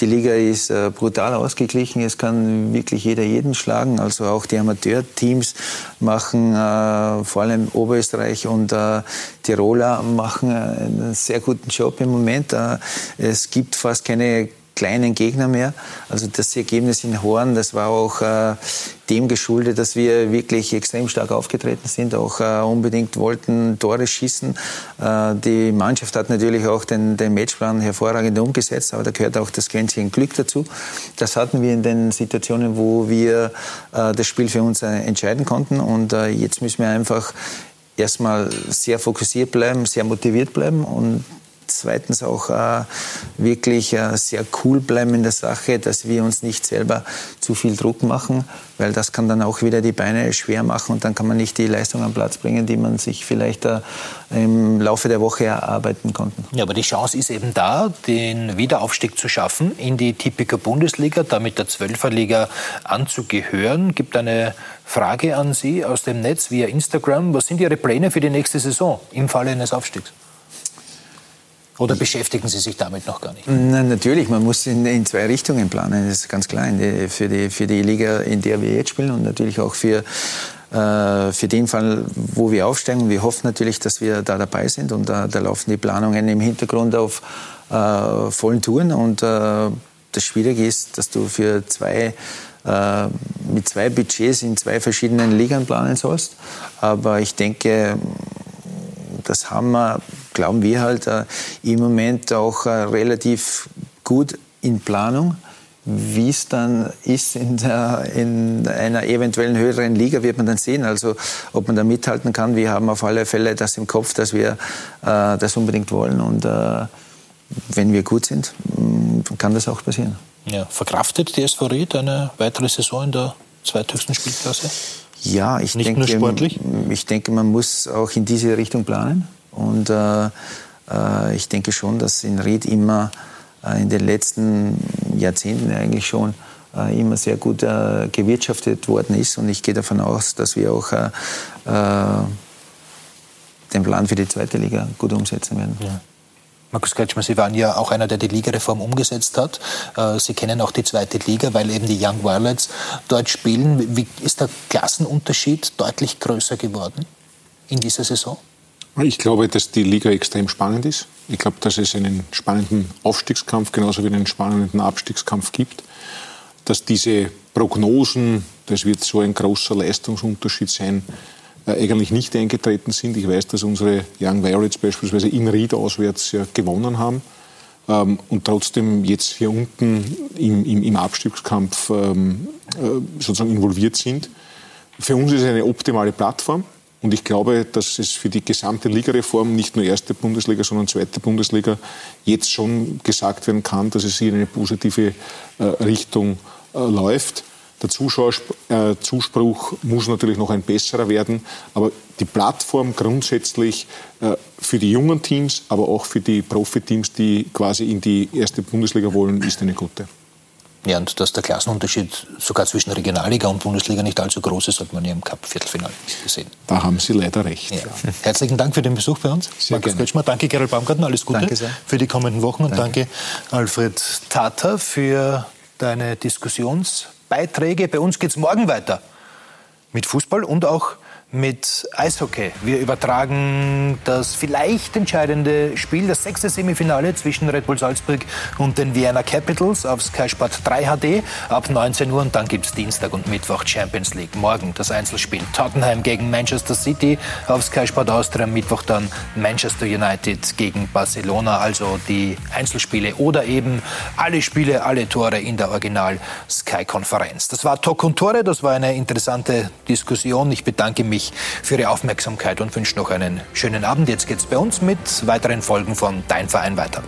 die Liga ist äh, brutal ausgeglichen. Es kann wirklich jeder jeden schlagen. Also auch die Amateurteams machen äh, vor allem Oberösterreich und äh, Tiroler machen einen sehr guten Job im Moment. Äh, es gibt fast keine kleinen Gegner mehr. Also das Ergebnis in Horn, das war auch äh, dem geschuldet, dass wir wirklich extrem stark aufgetreten sind, auch äh, unbedingt wollten Tore schießen. Die Mannschaft hat natürlich auch den, den Matchplan hervorragend umgesetzt, aber da gehört auch das Quäntchen Glück dazu. Das hatten wir in den Situationen, wo wir das Spiel für uns entscheiden konnten und jetzt müssen wir einfach erstmal sehr fokussiert bleiben, sehr motiviert bleiben und zweitens auch äh, wirklich äh, sehr cool bleiben in der Sache, dass wir uns nicht selber zu viel Druck machen, weil das kann dann auch wieder die Beine schwer machen und dann kann man nicht die Leistung am Platz bringen, die man sich vielleicht äh, im Laufe der Woche erarbeiten konnte. Ja, aber die Chance ist eben da, den Wiederaufstieg zu schaffen in die Tipiker Bundesliga, damit der Zwölferliga anzugehören. Gibt eine Frage an Sie aus dem Netz via Instagram. Was sind Ihre Pläne für die nächste Saison im Falle eines Aufstiegs? Oder beschäftigen Sie sich damit noch gar nicht? Nein, natürlich, man muss in, in zwei Richtungen planen, das ist ganz klar. Für, die, für die Liga, in der wir jetzt spielen und natürlich auch für, äh, für den Fall, wo wir aufsteigen. Wir hoffen natürlich, dass wir da dabei sind und da, da laufen die Planungen im Hintergrund auf äh, vollen Touren. Und äh, das Schwierige ist, dass du für zwei äh, mit zwei Budgets in zwei verschiedenen Ligern planen sollst. Aber ich denke, das haben wir, glauben wir halt, äh, im Moment auch äh, relativ gut in Planung. Wie es dann ist in, der, in, einer eventuellen höheren Liga, wird man dann sehen. Also ob man da mithalten kann. Wir haben auf alle Fälle das im Kopf, dass wir äh, das unbedingt wollen. Und äh, wenn wir gut sind, mm, kann das auch passieren. Ja, verkraftet die SV Ried eine weitere Saison in der zweithöchsten Spielklasse? Ja, ich Nicht denke, nur sportlich? ich denke, man muss auch in diese Richtung planen. Und äh, äh, ich denke schon, dass in Ried immer äh, in den letzten Jahrzehnten eigentlich schon äh, immer sehr gut gewirtschaftet worden ist. Und ich gehe davon aus, dass wir auch den Plan für die zweite Liga gut umsetzen werden. Ja. Markus Kretschmer, Sie waren ja auch einer, der die Ligareform umgesetzt hat. Sie kennen auch die zweite Liga, weil eben die Young Violets dort spielen. Wie ist der Klassenunterschied deutlich größer geworden in dieser Saison? Ich glaube, dass die Liga extrem spannend ist. Ich glaube, dass es einen spannenden Aufstiegskampf genauso wie einen spannenden Abstiegskampf gibt. Dass diese Prognosen, das wird so ein großer Leistungsunterschied sein, äh, eigentlich nicht eingetreten sind. Ich weiß, dass unsere Young Violets beispielsweise in Ried auswärts ja gewonnen haben ähm, und trotzdem jetzt hier unten im, im, im Abstiegskampf ähm, äh, sozusagen involviert sind. Für uns ist es eine optimale Plattform. Und ich glaube, dass es für die gesamte Ligareform, nicht nur erste Bundesliga, sondern zweite Bundesliga, jetzt schon gesagt werden kann, dass es hier in eine positive äh, Richtung äh, läuft. Der Zuschauerzuspruch äh, muss natürlich noch ein besserer werden, aber die Plattform grundsätzlich äh, für die jungen Teams, aber auch für die Profiteams, die quasi in die erste Bundesliga wollen, ist eine gute. Ja, und dass der Klassenunterschied sogar zwischen Regionalliga und Bundesliga nicht allzu groß ist, hat man ja im Cup-Viertelfinale gesehen. Da haben Sie leider recht. Ja. Herzlichen Dank für den Besuch bei uns. Sehr Markus gerne. Kretschmer, danke Gerald Baumgartner, alles Gute Danke sehr. für die kommenden Wochen und danke, Alfred Tata für deine Diskussionsbeiträge. Bei uns geht es morgen weiter mit Fußball und auch mit Eishockey. Wir übertragen das vielleicht entscheidende Spiel, das sechste Semifinale zwischen Red Bull Salzburg und den Vienna Capitals auf Sky Sport 3 HD ab 19 Uhr und dann gibt es Dienstag und Mittwoch Champions League. Morgen das Einzelspiel Tottenham gegen Manchester City auf Sky Sport Austria, Mittwoch dann Manchester United gegen Barcelona, also die Einzelspiele oder eben alle Spiele, alle Tore in der Original Sky Konferenz. Das war Talk und Tore, das war eine interessante Diskussion. Ich bedanke mich herzlich für Ihre Aufmerksamkeit und wünsche noch einen schönen Abend. Jetzt geht's bei uns mit weiteren Folgen von Dein Verein weiter.